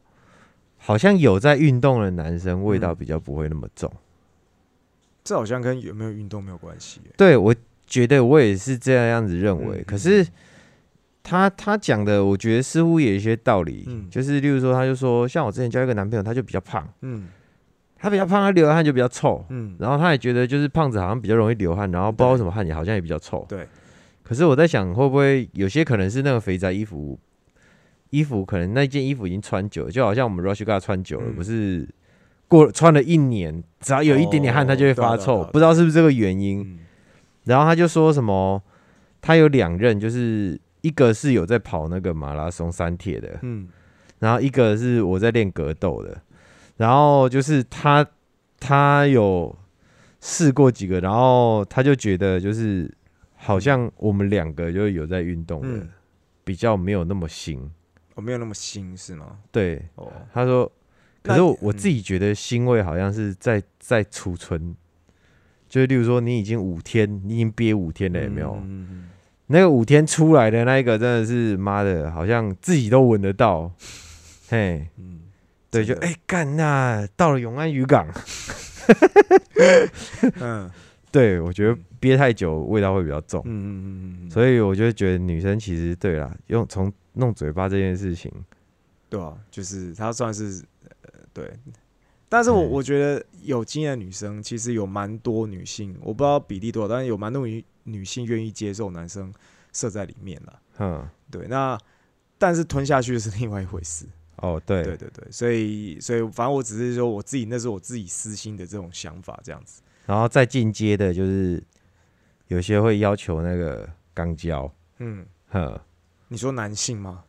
好像有在运动的男生味道嗯比较不会那么重。这好像跟有没有运动没有关系耶。对我觉得我也是这样子认为，嗯可是他他讲的，我觉得似乎也有一些道理，嗯。就是例如说，他就说，像我之前交一个男朋友，他就比较胖，嗯。他比较胖，他流的汗就比较臭，嗯，然后他也觉得就是胖子好像比较容易流汗，然后不知道为什么汗也好像也比较臭。对，可是我在想，会不会有些可能是那个肥宅衣服，衣服可能那件衣服已经穿久了，就好像我们 Rush God 穿久了，嗯。不是过穿了一年，只要有一点点汗，哦它就会发臭，不知道是不是这个原因。嗯。然后他就说什么，他有两任，就是一个是有在跑那个马拉松三铁的，嗯然后一个是我在练格斗的，然后就是他他有试过几个，然后他就觉得就是好像我们两个就有在运动的，嗯，比较没有那么新。我没有那么新是吗？对，哦，他说，可是我自己觉得腥味好像是在在储存，就是例如说你已经五天，你已经憋五天了，有没有？嗯嗯那个五天出来的那一个真的是妈的，好像自己都闻得到，嘿，嗯，对，就哎干那到了永安渔港，嗯。对我觉得憋太久味道会比较重，嗯嗯嗯嗯，所以我就觉得女生其实对啦，用从弄嘴巴这件事情，对啊，就是她算是呃对，但是我嗯我觉得有经验的女生其实有蛮多女性，我不知道比例多少，但是有蛮多女女性愿意接受男生射在里面了。嗯，对，那但是吞下去是另外一回事。哦对，对对对，所以所以反正我只是说我自己那是我自己私心的这种想法这样子。然后再进阶的就是有些会要求那个肛交，嗯，呵，你说男性吗？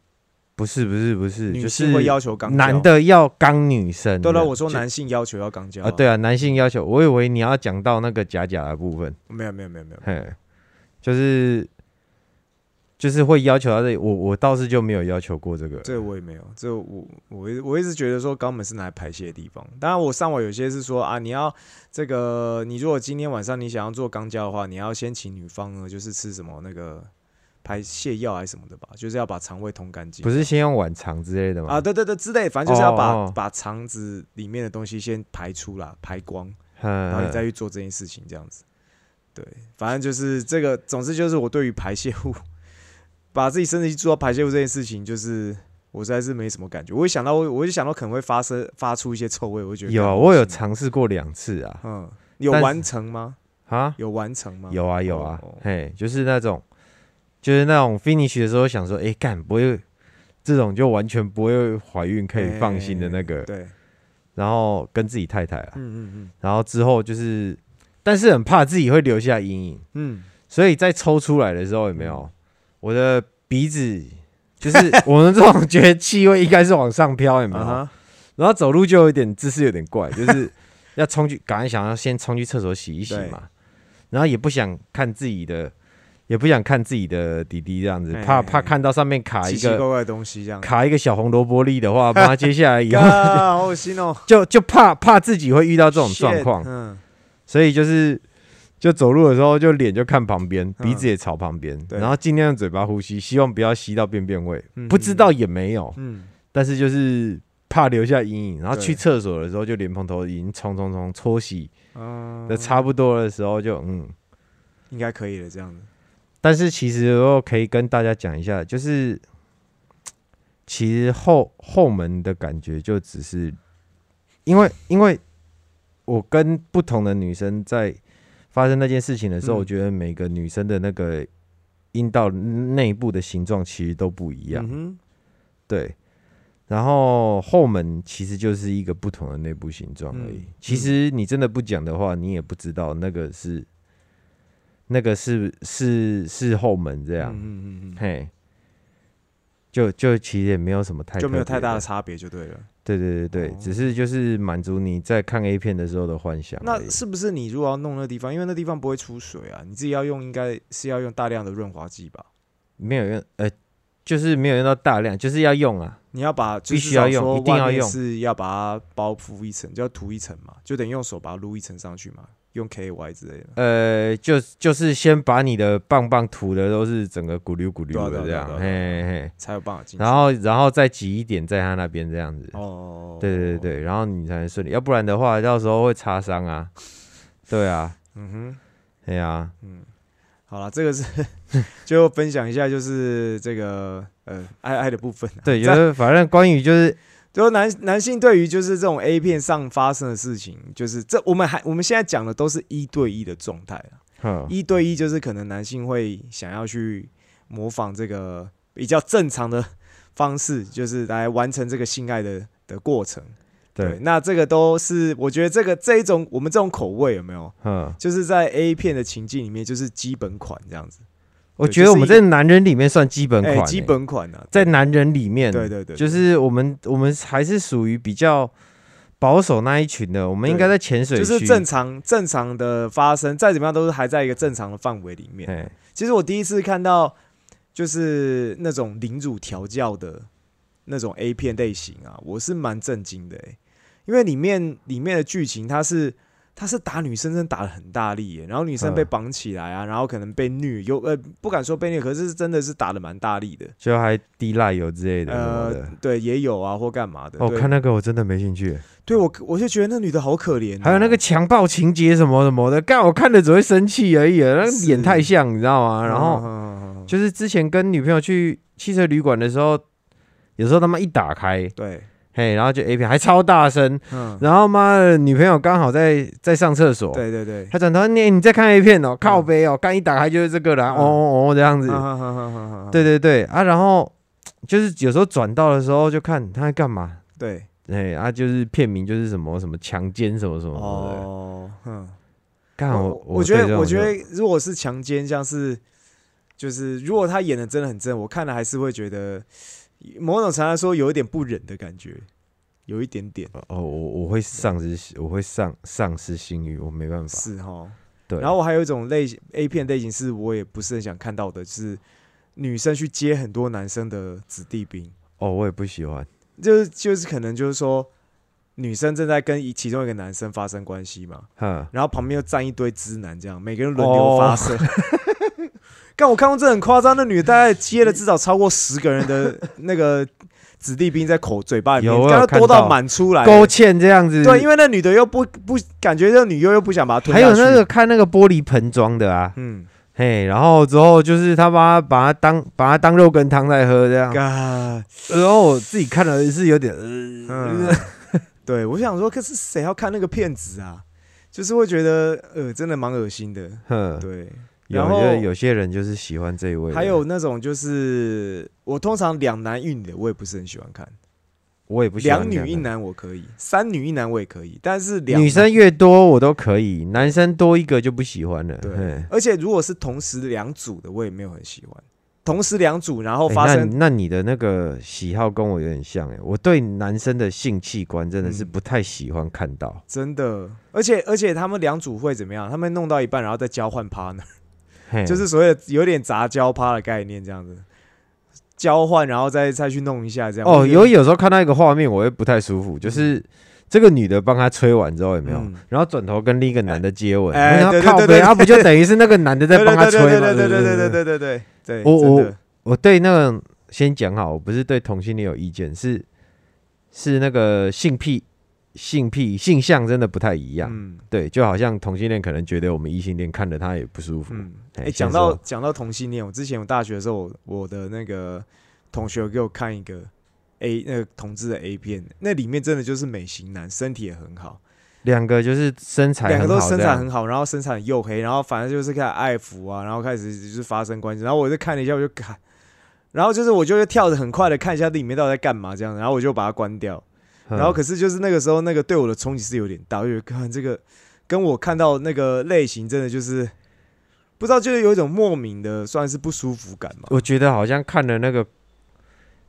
不是不是不是，女性会要求肛交？男。的要刚女生，对了，我说男性要求要刚交啊，对啊，男性要求，我以为你要讲到那个假假的部分，没有没有没有没有，嘿，就是就是会要求他这，我我倒是就没有要求过这个，这个我也没有，这我我一我一直觉得说肛门是拿来排泄的地方。当然，我上网有些是说啊，你要这个，你如果今天晚上你想要做肛交的话，你要先请女方呢，就是吃什么那个排泄药还是什么的吧，就是要把肠胃通干净。不是先用晚肠之类的吗？啊，对对对，之类，反正就是要把、把肠子里面的东西先排出啦，排光，嗯，然后你再去做这件事情，这样子。对，反正就是这个，总之就是我对于排泄物，把自己身体做到排泄物这件事情，就是我实在是没什么感觉。我一想到，我我就想到可能会发生发出一些臭味，我就觉得有啊，我有尝试过两次啊，嗯，有完成吗？啊，有完成吗？有啊有啊嘿，就是那种就是那种 finish 的时候想说，哎，干不会这种就完全不会怀孕，可以放心的那个，对，然后跟自己太太啊，嗯嗯嗯然后之后就是，但是很怕自己会留下阴影。嗯所以在抽出来的时候，有没有？我的鼻子就是 我们这种觉得气味应该是往上飘，有没嗯，有？啊哈，然后走路就有一点姿势有点怪，就是要冲去，赶快想要先冲去厕所洗一洗对嘛。然后也不想看自己的，也不想看自己的弟弟这样子，怕怕看到上面卡一个奇奇怪怪的东西这样，卡一个小红萝卜粒的话，怕接下来以后啊，好恶心哦，就就怕怕自己会遇到这种状 Shit，况，嗯，所以就是就走路的时候就脸就看旁边，鼻子嗯也朝旁边，对然后尽量用嘴巴呼吸，希望不要吸到便便味。嗯不知道也没有，嗯，但是就是怕留下阴影。然后去厕所的时候就莲蓬头已经冲冲冲搓洗嗯，的差不多的时候就嗯。应该可以了，这样子。但是其实我可以跟大家讲一下，就是其实后后门的感觉就只是因为因为我跟不同的女生在发生那件事情的时候，嗯我觉得每个女生的那个阴道内部的形状其实都不一样，嗯对。然后后门其实就是一个不同的内部形状而已。嗯其实你真的不讲的话，你也不知道那个是那个是是是后门这这样。嗯嗯嗯嘿，就就其实也没有什么太嗯，就没有太大的差别就对了。对对对对，哦只是就是满足你在看 A 片的时候的幻想。那是不是你如果要弄那地方，因为那地方不会出水啊，你自己要用，应该是要用大量的润滑剂吧？没有用，呃，就是没有用到大量，就是要用啊。你要把必须要用一定要用是要把它包覆一层，就要涂一层嘛，就等于用手把它撸一层上去嘛，用 KY 之类的。呃，就就是先把你的棒棒涂的都是整个咕溜咕对啊溜的这样，嘿嘿，才有办法进去。然后然后再挤一点在他那边这样子。哦，对对对，对，然后你才能顺利，要不然的话到时候会擦伤啊。对啊，嗯哼，对啊，嗯，好了，这个是就分享一下，就是这个呃爱爱的部分啊。对，就在是反正关于就是就男男性对于就是这种 A 片上发生的事情，就是这我们还我们现在讲的都是一对一的状态了。嗯一对一就是可能男性会想要去模仿这个比较正常的方式，就是来完成这个性爱的的过程。对，那这个都是我觉得这个这一种我们这种口味有没有？嗯，就是在 A 片的情境里面，就是基本款这样子。我觉得我们在男人里面算基本哎、款欸，基本款啊，在男人里面，对对对，就是我们我们还是属于比较保守那一群的，我们应该在潜水，就是正常正常的发生，再怎么样都是还在一个正常的范围里面。哎，其实我第一次看到就是那种领主调教的那种 A 片类型啊，我是蛮震惊的、欸，因为里面里面的剧情它是他是打女生，真的打的很大力耶，然后女生被嗯绑起来啊，然后可能被虐，有呃不敢说被虐，可是真的是打的蛮大力的。就还滴蜡油之类的呃的。，对，也有啊，或干嘛的。哦，看那个我真的没兴趣，对我我就觉得那女的好可怜哦、还有那个强暴情节什么什么的，干我看了只会生气而已，那个脸太像，你知道吗？然嗯，后就是之前跟女朋友去汽车旅馆的时候，有时候他妈一打开，对，嘿，然后就 A 片还超大声，嗯，然后妈的女朋友刚好在在上厕所，对对对，他转头你你在看 A 片哦，靠背哦，刚一打开就是这个啦，嗯。哦哦哦这样子，对对对啊，然后就是有时候转到的时候就看他在干嘛，对，哎啊就是片名就是什么什么强奸什么什么哦，嗯。干我我觉得，我觉得，如果是强奸，像是就是如果他演的真的很真，我看了还是会觉得某种程度来说有一点不忍的感觉，有一点点。哦我我会丧失我会丧丧失性欲，我没办法，是哈。对，然后我还有一种类型 A 片类型是我也不是很想看到的，就是女生去接很多男生的子弟兵，哦我也不喜欢，就是就是可能就是说女生正在跟一其中一个男生发生关系嘛，哈，然后旁边又站一堆直男，这样每个人轮流发射。但我看过这很夸张，那女的大概接了至少超过十个人的 那个子弟兵在口嘴巴里面，有我有刚刚多到满出来。勾芡这样子，对，因为那女的又不不感觉这女优又不想把它吞还。有那个看那个玻璃盆装的啊，嗯，嘿，然后之后就是他把它把它当把它当肉羹汤在喝这样，嘎，然后我自己看了是有点，嗯。呃，对，我想说，可是谁要看那个片子啊？就是会觉得呃，真的蛮恶心的。哼，对，有然后就是有些人就是喜欢这一位，还有那种就是我通常两男一女的，我也不是很喜欢看。我也不喜两女一男我可以，三女一男我也可以，但是两女生越多我都可以，男生多一个就不喜欢了。对，而且如果是同时两组的，我也没有很喜欢。同时两组，然后发生、那你的那个喜好跟我有点像哎，我对男生的性器官真的是嗯不太喜欢看到。真的，而且而且他们两组会怎么样？他们弄到一半，然后再交换 partner，嘿就是所谓的有点杂交趴的概念，这样子。交换，然后再再去弄一下这样。哦，有有时候看到一个画面我会不太舒服，就是这个女的帮他吹完之后有没有？嗯，然后转头跟另一个男的接吻，哎然后靠背，啊不就等于是那个男的在帮他吹吗？对对对对对对对。对对，我我我对那个先讲好，我不是对同性恋有意见，是是那个性癖、性癖、性向真的不太一样。嗯对，就好像同性恋可能觉得我们异性恋看着他也不舒服。嗯。哎哎，讲到讲到同性恋，我之前我大学的时候，我我的那个同学有给我看一个 A 那个同志的 A 片，那里面真的就是美型男，身体也很好，两个就是身材两个都身材很好，然后身材很黝黑，然后反正就是开始爱抚啊，然后开始就是发生关系，然后我就看了一下，我就看，然后就是我就会跳着很快的看一下里面到底在干嘛这样，然后我就把它关掉，嗯然后可是就是那个时候那个对我的冲击是有点大，我就觉得看这个跟我看到那个类型真的就是不知道，就是有一种莫名的算是不舒服感嘛。我觉得好像看了那个，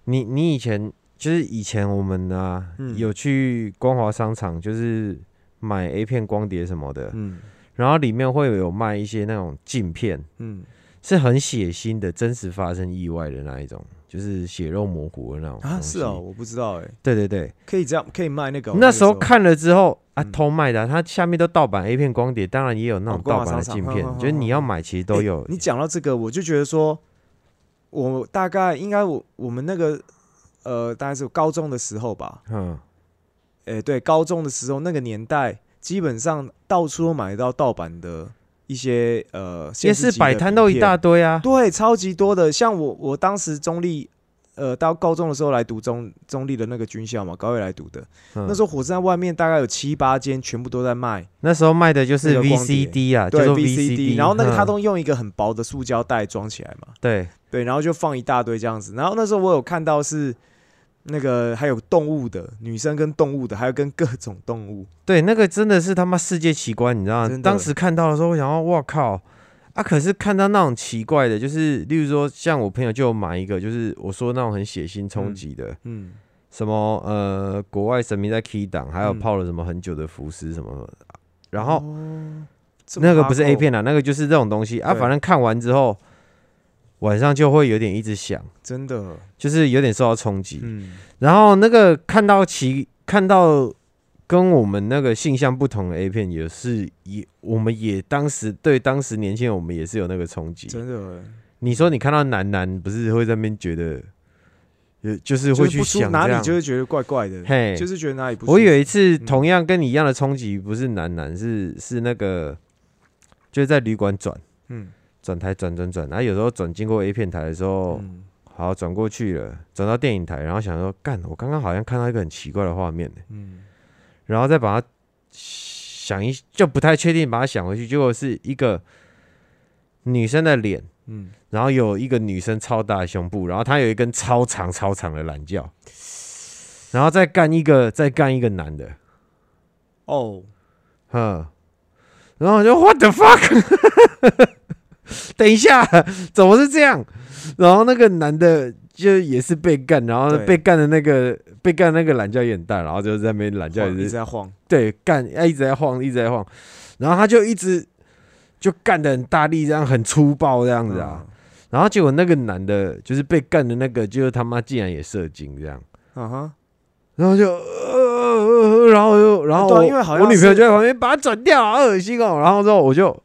你你以前就是以前我们啊、嗯。有去光华商场，就是买 A 片光碟什么的，嗯。然后里面会有卖一些那种镜片，嗯。是很血腥的，真实发生意外的那一种，就是血肉模糊的那种啊，是哦，，我不知道哎、对对对，可以这样可以卖那个哦、那时候看了之后啊，嗯。偷卖的啊、它下面都盗版 A 片光碟，当然也有那哦种盗版的镜片就是你要买其实都欸有。你讲到这个，我就觉得说，我大概应该我我们那个呃，大概是高中的时候吧，嗯，诶、对，高中的时候那个年代，基本上到处都买得到盗版的一些呃，夜市摆摊都一大堆啊，对，超级多的。像我我当时中立，呃，到高中的时候来读中中立的那个军校嘛，高一来读的。那时候火车站外面大概有七八间，全部都在卖。那时候卖的就是 VCD 啊，对 VCD，然后那个他都用一个很薄的塑胶袋装起来嘛。对对，然后就放一大堆这样子。然后那时候我有看到是。那个还有动物的女生跟动物的，还有跟各种动物。对，那个真的是他妈世界奇观，你知道吗？当时看到的时候，我想要，哇靠！啊，可是看到那种奇怪的，就是例如说，像我朋友就买一个，就是我说那种很血腥冲击的，嗯，什么呃，国外神明在 key 档，还有泡了什么很久的浮尸什么，然后那个不是 A 片啊，那个就是这种东西啊。反正看完之后。晚上就会有点一直想，真的就是有点受到冲击。嗯，然后那个看到其看到跟我们那个性向不同的 A 片，也是也我们也当时对当时年轻人，我们也是有那个冲击。真的，你说你看到男男，不是会在那边觉得，呃，就是会去想哪里，就是觉得怪怪的，嘿，就是觉得哪里不。我有一次同样跟你一样的冲击，不是男男，是是那个就是在旅馆转，嗯。转台转转转，然后有时候转经过 A 片台的时候，好转过去了，转到电影台，然后想说干，我刚刚好像看到一个很奇怪的画面嗯，然后再把它想一，就不太确定，把它想回去，结果是一个女生的脸，嗯，然后有一个女生超大的胸部，然后她有一根超长超长的懒觉，然后再干一个，再干一个男的，哦，哼，然后就 What the fuck？等一下，怎么是这样？然后那个男的就也是被干，然后被干的那个被干那个懒觉也很大，然后就在那边懒觉一直在晃，对，干啊一直在晃，一直在晃，然后他就一直就干的很大力，这样很粗暴这样子啊。然后结果那个男的，就是被干的那个，就是他妈竟然也射精这样，啊哈，然后就呃，然后又然后因为好像我女朋友就在旁边把他转掉，好恶心哦。然后之后我就。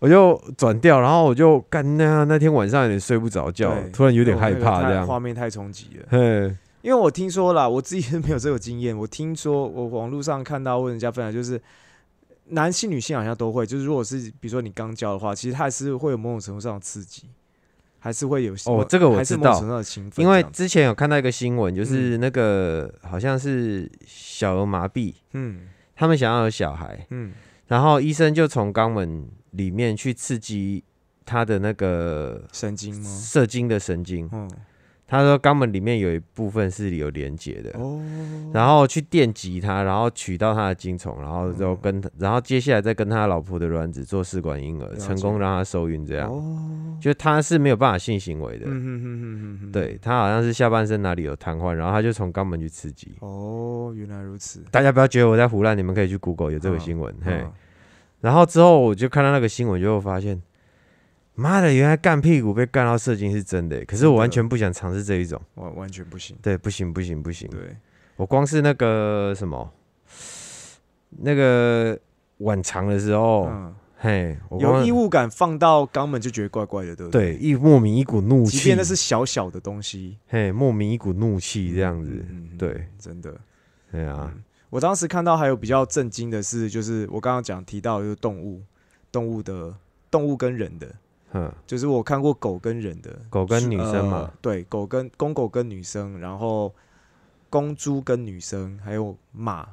我就转掉，然后我就干那那天晚上有点睡不着觉，突然有点害怕，这样画面太冲击了。嘿，因为我听说啦，我自己是没有这个经验。我听说我网络上看到问人家分享，就是男性、女性好像都会，就是如果是比如说你刚交的话，其实它还是会有某种程度上的刺激，还是会有哦，这个我知道，因为之前有看到一个新闻，就是那个好像是小儿麻痹，嗯，他们想要有小孩，嗯，然后医生就从肛门。里面去刺激他的那个神经吗？射精的神经。嗯，他说肛门里面有一部分是有连接的。哦，然后去电击他，然后取到他的精虫，然后就跟，然后接下来再跟他老婆的卵子做试管婴儿，成功让他受孕。这样，就他是没有办法性行为的。嗯哼哼哼哼对他好像是下半身哪里有瘫痪，然后他就从肛门去刺激。哦，原来如此。大家不要觉得我在胡乱，你们可以去 Google 有这个新闻。嘿。然后之后我就看到那个新闻，就发现，妈的，原来干屁股被干到射精是真的。可是我完全不想尝试这一种，完完全不行。对，不行，不行，不行。对，我光是那个什么，那个晚长的时候，嘿，有异物感，放到肛门就觉得怪怪的，对不对？对，一莫名一股怒气，即便那是小小的东西，嘿，莫名一股怒气这样子，对，真的，对啊。我当时看到还有比较震惊的是，就是我刚刚讲提到就是动物，动物的动物跟人的，嗯，就是我看过狗跟人的，狗跟女生嘛，对，狗跟公狗跟女生，然后公猪跟女生，还有马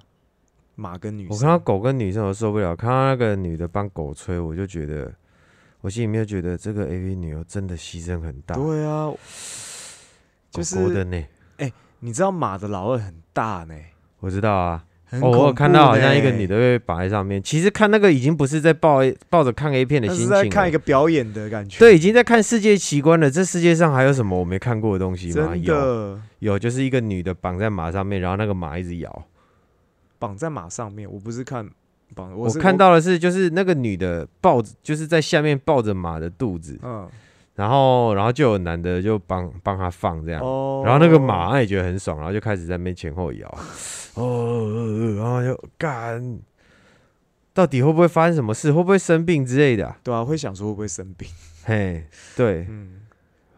马跟女生。我看到狗跟女生我受不了，看到那个女的帮狗吹，我就觉得我心里面觉得这个 A V 女优真的牺牲很大。对啊，就是的呢。哎，你知道马的老二很大呢。我知道啊，我看到好像一个女的被绑在上面。其实看那个已经不是在抱抱着看 A 片的心情，在看一个表演的感觉。对，已经在看世界奇观了。这世界上还有什么我没看过的东西吗？有，有，就是一个女的绑在马上面，然后那个马一直摇。绑在马上面，我不是看绑，我看到的是就是那个女的抱着，就是在下面抱着马的肚子。嗯。然后，然后就有男的就帮帮他放这样，然后那个马也觉得很爽，然后就开始在那边前后摇，哦，然后就干，到底会不会发生什么事？会不会生病之类的？对啊，会想说会不会生病？嘿，对，嗯，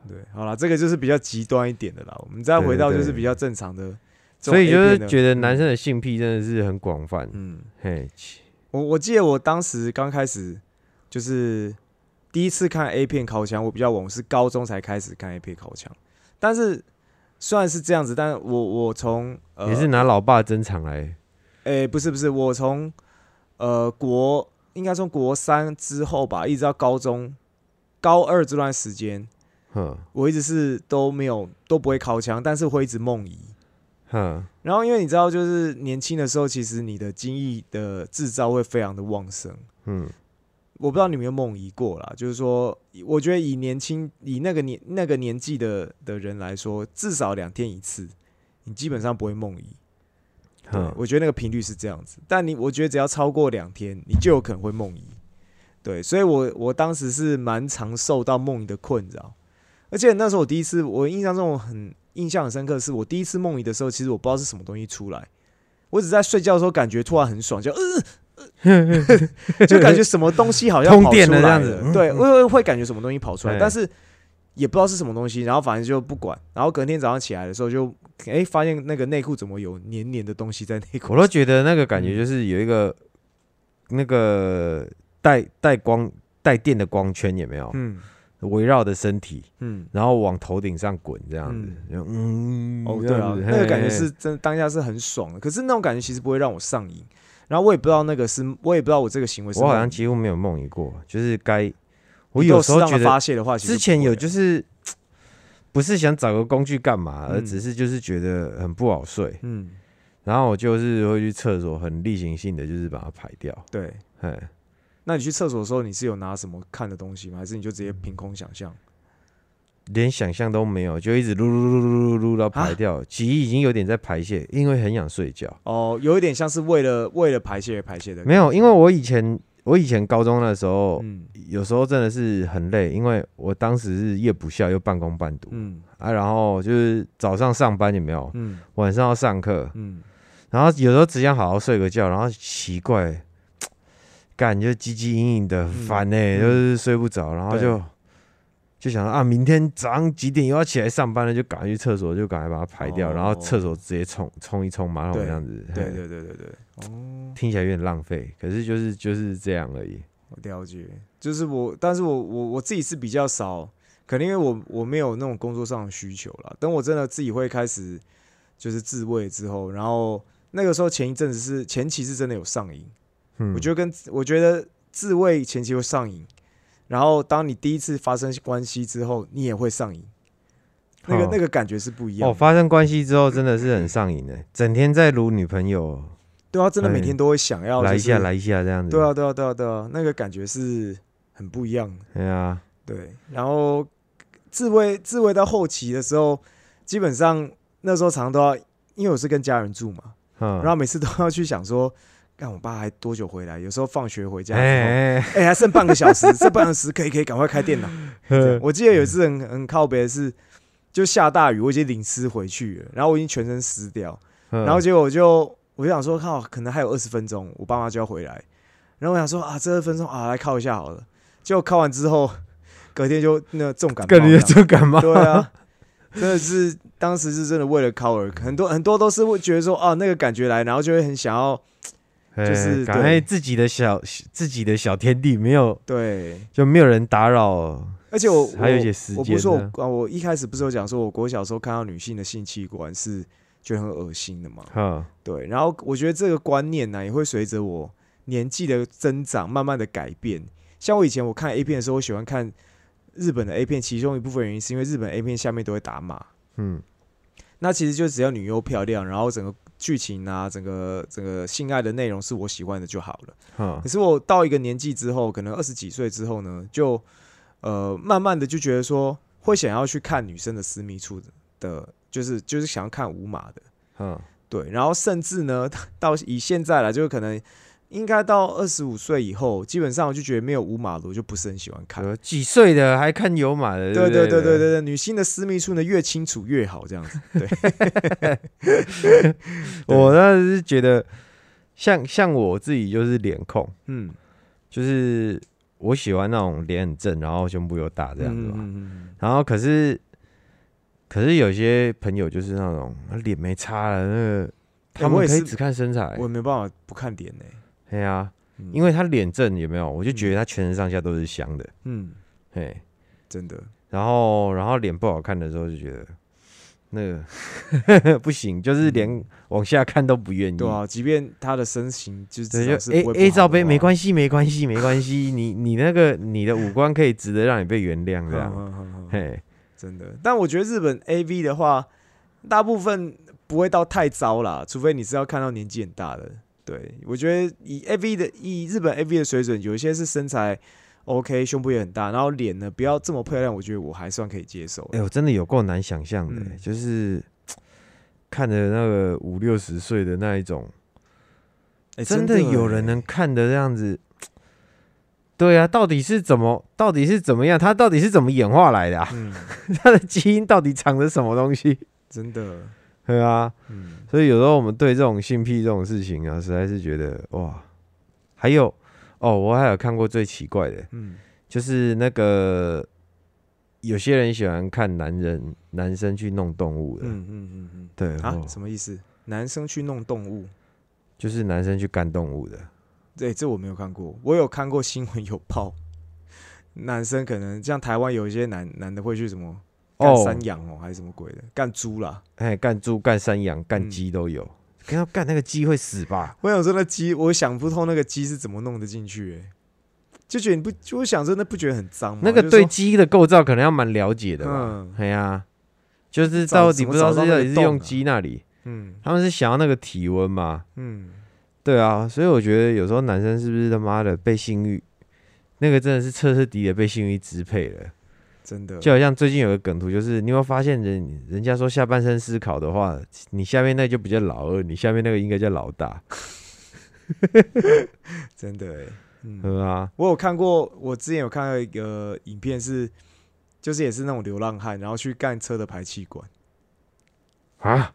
对，好了，这个就是比较极端一点的啦。我们再回到就是比较正常的，所以就是觉得男生的性癖真的是很广泛。嗯，嘿，我我记得我当时刚开始。就是第一次看 A 片靠枪，我比较晚，我是高中才开始看 A 片靠枪。但是虽然是这样子，但我我从呃也是拿老爸珍藏来，诶、不是不是，我从呃国应该从国三之后吧，一直到高中高二这段时间，哼我一直是都没有都不会靠枪，但是会一直梦遗。哼，然后因为你知道，就是年轻的时候，其实你的精液的制造会非常的旺盛。嗯，我不知道你有没有梦遗过啦，就是说，我觉得以年轻以那个年那个年纪的的人来说，至少两天一次，你基本上不会梦遗。嗯，我觉得那个频率是这样子，但你我觉得只要超过两天，你就有可能会梦遗。对，所以我我当时是蛮常受到梦遗的困扰，而且那时候我第一次，我印象中我很印象很深刻的是，我第一次梦遗的时候，其实我不知道是什么东西出来，我只在睡觉的时候感觉突然很爽，就呃，就感觉什么东西好像通电了这样子。嗯对，会会会感觉什么东西跑出来，但是也不知道是什么东西，然后反正就不管，然后隔天早上起来的时候就，哎、发现那个内裤怎么有黏黏的东西在内裤。我都觉得那个感觉就是有一个那个带带光带电的光圈有没有？嗯。围绕的身体，嗯，然后往头顶上滚这样子，就嗯，哦，对啊，那个感觉是真当下是很爽的，可是那种感觉其实不会让我上瘾，然后我也不知道那个是，我也不知道我这个行为是我好像几乎没有梦遗过，就是该我有时候觉得发得泄的话，之前有就是不是想找个工具干嘛，而嗯只是就是觉得很不好睡，嗯，然后我就是会去厕所，很例行性的就是把它排掉。对。哎，那你去厕所的时候，你是有拿什么看的东西吗？还是你就直接凭空想象？连想象都没有，就一直噜噜噜噜噜噜到排掉，其实已经有点在排泄，因为很想睡觉。哦，有一点像是为了为了排泄而排泄的。没有，因为我以前我以前高中的时候，嗯。有时候真的是很累，因为我当时是夜不校又半工半读嗯。啊，然后就是早上上班有没有，嗯。晚上要上课，嗯，然后有时候只想好好睡个觉，然后奇怪，感觉唧唧隐隐的很烦呢、嗯。就是睡不着，然后对。就就想啊，明天早上几点又要起来上班了，就赶快去厕所，就赶快把它排掉，哦然后厕所直接冲冲一冲马桶对这样子，对对对对对，哦，听起来有点浪费，可是就是就是这样而已。我了解。就是我，但是我我我自己是比较少，可能因为我我没有那种工作上的需求了。等我真的自己会开始就是自慰之后，然后那个时候前一阵子是前期是真的有上瘾。嗯，我觉得跟我觉得自慰前期会上瘾，然后当你第一次发生关系之后，你也会上瘾，那个、哦那个感觉是不一样哦，的。发生关系之后真的是很上瘾的，整天在撸女朋友，对啊，真的每哎天都会想要、来一下，就是来一下这样子。对啊，，对啊，对啊，对啊，那个感觉是很不一样的。对啊，对，然后自慰自慰到后期的时候，基本上那时候常常都要，因为我是跟家人住嘛，嗯，然后每次都要去想说，看我爸还多久回来？有时候放学回家哎哎、还剩半个小时，这半个小时可以可以赶快开电脑。我记得有一次很很靠北的是，就下大雨，我已经淋湿回去了，然后我已经全身湿掉，然然后结果我就我就想说，靠，可能还有二十分钟，我爸妈就要回来，然后我想说啊，这二十分钟啊，来靠一下好了。结果靠完之后，隔天就那重感冒感觉这样，就感冒。对啊。真的是，当时是真的为了靠而，很多很多都是会觉得说啊，那个感觉来，然后就会很想要，就是哎赶对自己的小自己的小天地，没有对，就没有人打扰。而且我还有一些时间我不是说我啊，我一开始不是有讲说，我国小时候看到女性的性器官是觉得很恶心的嘛？嗯，对，然后我觉得这个观念呢、也会随着我年纪的增长，慢慢的改变。像我以前我看 A 片的时候，我喜欢看日本的 A 片，其中一部分原因是因为日本 A 片下面都会打码，嗯，那其实就只要女优漂亮，然后整个剧情啊，整个整个性爱的内容是我喜欢的就好了。嗯。可，是我到一个年纪之后，可能二十几岁之后呢，就呃慢慢的就觉得说，会想要去看女生的私密处的，的就是就是想要看无码的，嗯，对，然后甚至呢，到以现在来，就是可能应该到二十五岁以后，基本上我就觉得没有无码的，我就不是很喜欢看。有几岁的还看有码的？对对对对对对，女性的私密处呢越清楚越好，这样子。对，我呢是觉得，像像我自己就是脸控，嗯，就是我喜欢那种脸很正，然后胸部又大这样子嘛。嗯然后可是可是有些朋友就是那种脸没差了，那个他们可以只看身材嗯，我。没办法不看脸呢、哎呀，嗯因为他脸正有没有，我就觉得他全身上下都是香的，嗯，嘿，真的，然后然后脸不好看的时候就觉得那个 不行，就是连往下看都不愿意。嗯对啊，即便他的身形就是对，至就少是 A A 罩杯没关系，没关系，没关系。你你那个你的五官可以值得让你被原谅这样。嗯嗯嗯嗯嘿，真的。但我觉得日本 A V 的话，大部分不会到太糟啦，除非你是要看到年纪很大的。对我觉得以 A V 的以日本 A V 的水准，有一些是身材 OK，胸部也很大，然后脸呢不要这么漂亮，我觉得我还算可以接受。哎呦，真的有够难想象的、嗯就是看着那个五六十岁的那一种，哎真的有人欸能看的这样子。对啊，到底是怎么，到底是怎么样？他到底是怎么演化来的啊？嗯，他的基因到底藏着什么东西？真的，对啊，嗯所以有时候我们对这种性癖这种事情啊，实在是觉得哇。还有哦，我还有看过最奇怪的，嗯就是那个有些人喜欢看男人男生去弄动物的，嗯嗯嗯嗯对啊哦，什么意思？男生去弄动物？就是男生去干动物的。对，这我没有看过，我有看过新闻有报，男生可能像台湾有一些男男的会去什么干哦山羊哦，还是什么鬼的，干猪啦。哎，干猪、干山羊、干嗯鸡都有。跟他干那个鸡会死吧？我想说那鸡，我想不通那个鸡是怎么弄得进去、欸，就觉得你不，就我想说那不觉得很脏吗？那个对鸡的构造可能要蛮了解的吧嗯？哎呀，就是到底不知道是到底是用鸡那里，嗯他们是想要那个体温嘛？嗯，对啊，所以我觉得有时候男生是不是他妈的被性欲，那个真的是彻彻底底地被性欲支配了。真的，就好像最近有个梗图，就是你有没有发现人人家说下半身思考的话，你下面那就比较老二，你下面那个应该叫老大，真的、欸，嗯，对吧？我有看过，我之前有看到一个影片是，就是也是那种流浪汉，然后去干车的排气管，啊，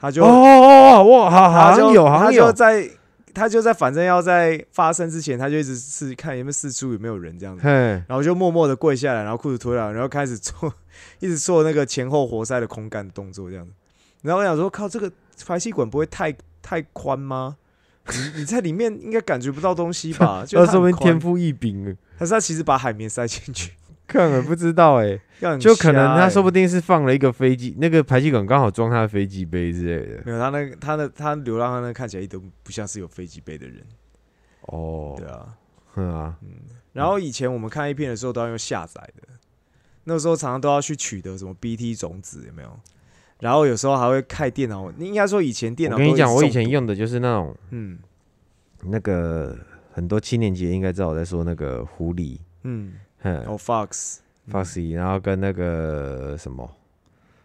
他就哦哦哦，哇，好像有，好他像有，就在他就在反正要在发生之前，他就一直是看有没有四处有没有人这样子，嘿，然后就默默的跪下来，然后裤子脱掉，然后开始做 一直做那个前后活塞的空干的动作这样子。然后我想说，靠，这个排气管不会太太宽吗？你你在里面应该感觉不到东西吧？就说明天，赋异禀，还是他其实把海绵塞进去，看了不知道哎，就可能他说不定是放了一个飞机，那个排气管刚好装他的飞机杯之类的。没有他那个他的他流浪汉那看起来一点都不像是有飞机杯的人，哦。对，啊。嗯啊，嗯。然后以前我们看 A 片的时候都要用下载的，那时候常常都要去取得什么 BT 种子有没有？然后有时候还会开电脑，你应该说以前电脑我跟你讲，我以前用的就是那种嗯。那个很多七年级应该知道我在说那个狐狸，嗯哼哦 Fox Foxy，然后跟那个什么，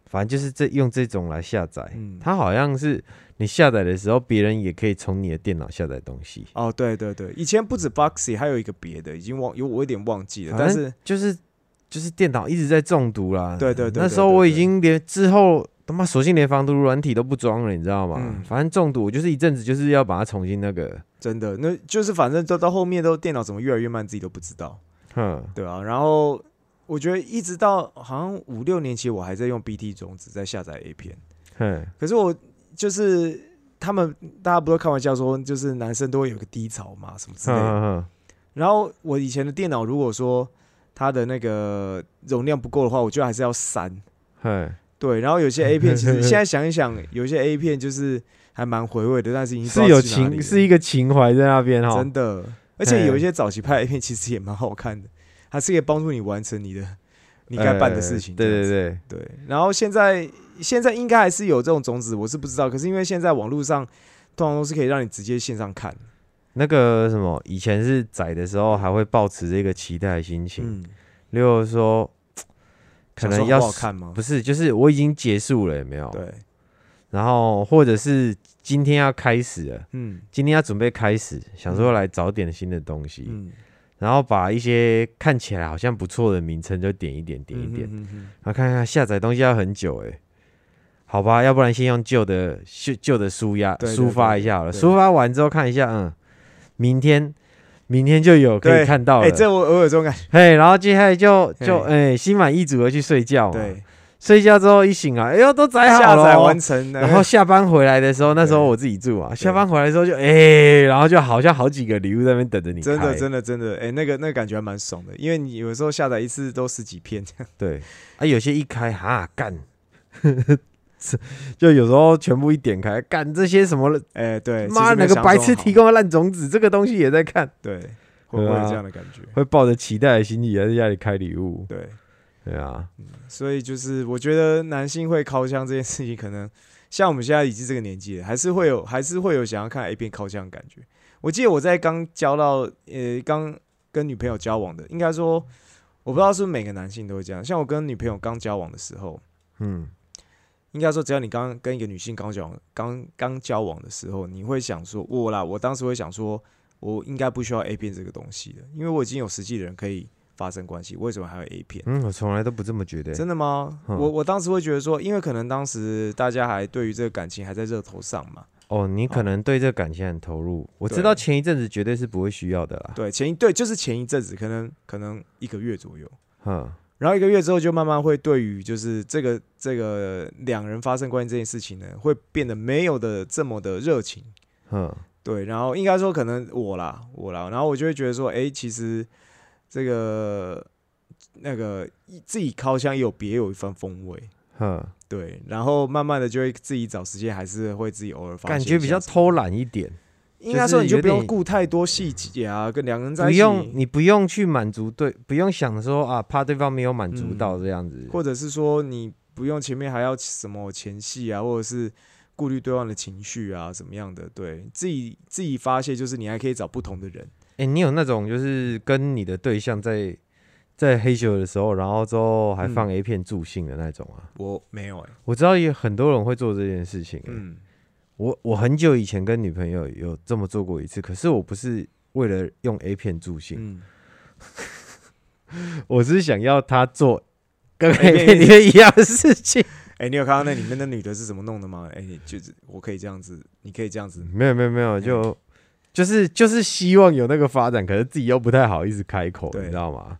反正就是这用这种来下载。嗯。它好像是你下载的时候，别人也可以从你的电脑下载东西，哦对对对，以前不止 Foxy，还有一个别的，已经忘有我有点忘记了，反正但是就是就是电脑一直在中毒啦。对对对那时候我已经连之后他妈索性连防毒软体都不装了，你知道吗？嗯。反正中毒，我就是一阵子就是要把它重新那个，真的那就是反正到到后面都电脑怎么越来越慢，自己都不知道，哼，对啊，然后我觉得一直到好像五六年前，我还在用 BT 种子在下载 A 片。哼，可是我就是他们，大家不都开玩笑说，就是男生都会有个低潮嘛，什么之类的。然后我以前的电脑，如果说它的那个容量不够的话，我就还是要删。哼，对，然后有些 A 片，其实 现在想一想，有些 A 片就是还蛮回味的，但是已经有情，是一个情怀在那边哈。真的。而且有一些早期拍的片，其实也蛮好看的，它是可以帮助你完成你的你该办的事情。呃对对对。对，然后现在现在应该还是有这种种子，我是不知道。可是因为现在网络上通常都是可以让你直接线上看，那个什么，以前是载的时候还会抱持这个期待的心情，嗯，例如说可能要好好看吗？不是，就是我已经结束了，有没有？对，然后或者是今天要开始了，嗯。今天要准备开始，想说来找点新的东西，嗯，然后把一些看起来好像不错的名称就点一点，点一点，然后看看下载东西要很久哎、好吧，要不然先用旧的旧旧的书压抒发一下好了，抒发完之后看一下，嗯，明天明天就有可以看到了，这我我有这种感觉，嘿，然后接下来就就嘿。哎、心满意足的去睡觉嘛，对，睡觉之后一醒来，哎呦都载好了。哦，下载完成了，然后下班回来的时候，那时候我自己住啊，下班回来的时候就哎、然后就好像好几个礼物在那边等着你真的真的真的，哎、那个那个感觉还蛮爽的，因为你有时候下载一次都十几片。这样。对。啊，有些一开哈干，就有时候全部一点开干这些什么哎、对，妈其实没有哪个白痴提供的烂种子，这个东西也在看，对，会不会有这样的感觉？会抱着期待的心情在家里开礼物，对，对啊，所以就是我觉得男性会靠枪这件事情，可能像我们现在已经这个年纪了，还是会有还是会有想要看 A 片靠枪的感觉。我记得我在刚交到呃刚跟女朋友交往的，应该说我不知道是不是每个男性都会这样。像我跟女朋友刚交往的时候，嗯，应该说只要你刚跟一个女性刚交往刚刚交往的时候，你会想说我啦，我当时会想说，我应该不需要 A 片这个东西的，因为我已经有实际的人可以发生关系，为什么还有 A 片？嗯，我从来都不这么觉得，真的吗？嗯我我当时会觉得说，因为可能当时大家还对于这个感情还在热头上嘛。哦，你可能对这个感情很投入，我知道前一阵子绝对是不会需要的啦，对，前一对就是前一阵子，可能可能一个月左右，嗯，然后一个月之后就慢慢会对于就是这个这个两人发生关系这件事情呢，会变得没有的这么的热情。嗯，对，然后应该说可能我啦，我啦，然后我就会觉得说，哎、其实这个那个自己烤箱也有别有一番风味。哼，对，然后慢慢的就会自己找时间，还是会自己偶尔发感觉比较偷。懒一点，应该说你就不用顾太多细节啊，跟两个人在一起，不用你不用去满足对，不用想说啊，怕对方没有满足嗯到这样子，或者是说你不用前面还要什么前戏啊，或者是顾虑对方的情绪啊，怎么样的？对自己自己发泄，就是你还可以找不同的人。哎、你有那种就是跟你的对象在在黑咻的时候，然后之后还放嗯 A 片助兴的那种啊？我没有哎、我知道有很多人会做这件事情、欸。嗯，我我很久以前跟女朋友有这么做过一次，可是我不是为了用 A 片助兴，嗯，我是想要她做跟 A 片片里面一样的事情。哎、你有看到那里面的女的是怎么弄的吗？哎、就是我可以这样子，你可以这样子，没有没有没有，就就是就是希望有那个发展，可是自己又不太好意思开口，你知道吗？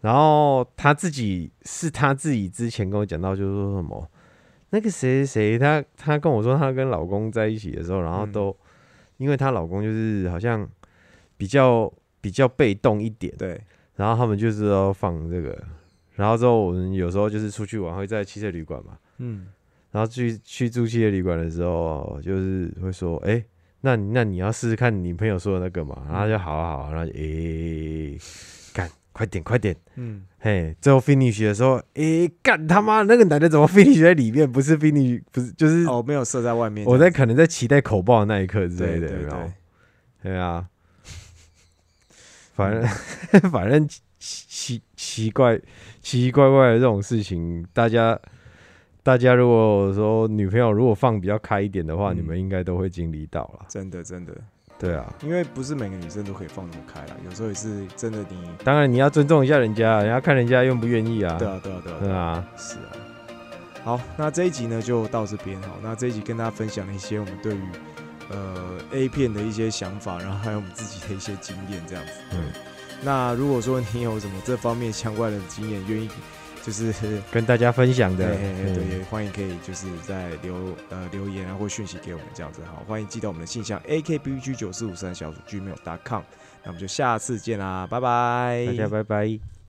然后他自己是他自己之前跟我讲到，就是说什么那个谁谁谁，他他跟我说她跟老公在一起的时候，然后嗯。都、因为她老公就是好像比较比较被动一点，对，然后他们就是要放这个，然后之后我们有时候就是出去玩会在汽车旅馆嘛，嗯，然后去去住汽车旅馆的时候，就是会说，哎、那你那你要试试看你朋友说的那个嘛，然后就好啊好啊，然后诶，干、快点快点，嗯，嘿，最后 finish 的时候，诶，干他妈那个男的怎么 finish 在里面，不是 finish 不是就是哦，没有射在外面我在可能在期待口爆的那一刻之类的，对对有没有？对，对啊，反正 反正奇奇奇怪奇奇怪怪的这种事情，大家大家如果说女朋友如果放比较开一点的话，嗯你们应该都会经历到了。真的真的，对啊，因为不是每个女生都可以放那么开啦，有时候也是真的你，当然你要尊重一下人家，人家看人家愿不愿意啊。对啊对啊对啊对啊，是啊。好，那这一集呢就到这边好。那这一集跟大家分享了一些我们对于呃 A 片的一些想法，然后还有我们自己的一些经验这样子。嗯，那如果说你有什么这方面相关的经验，愿意就是 跟大家分享的，对也欢迎可以就是在留呃留言啊或讯息给我们这样子好，欢迎寄到我们的信箱 a k b g 九四五三小组 gmail.com。那我们就下次见啦，拜拜，大家拜拜。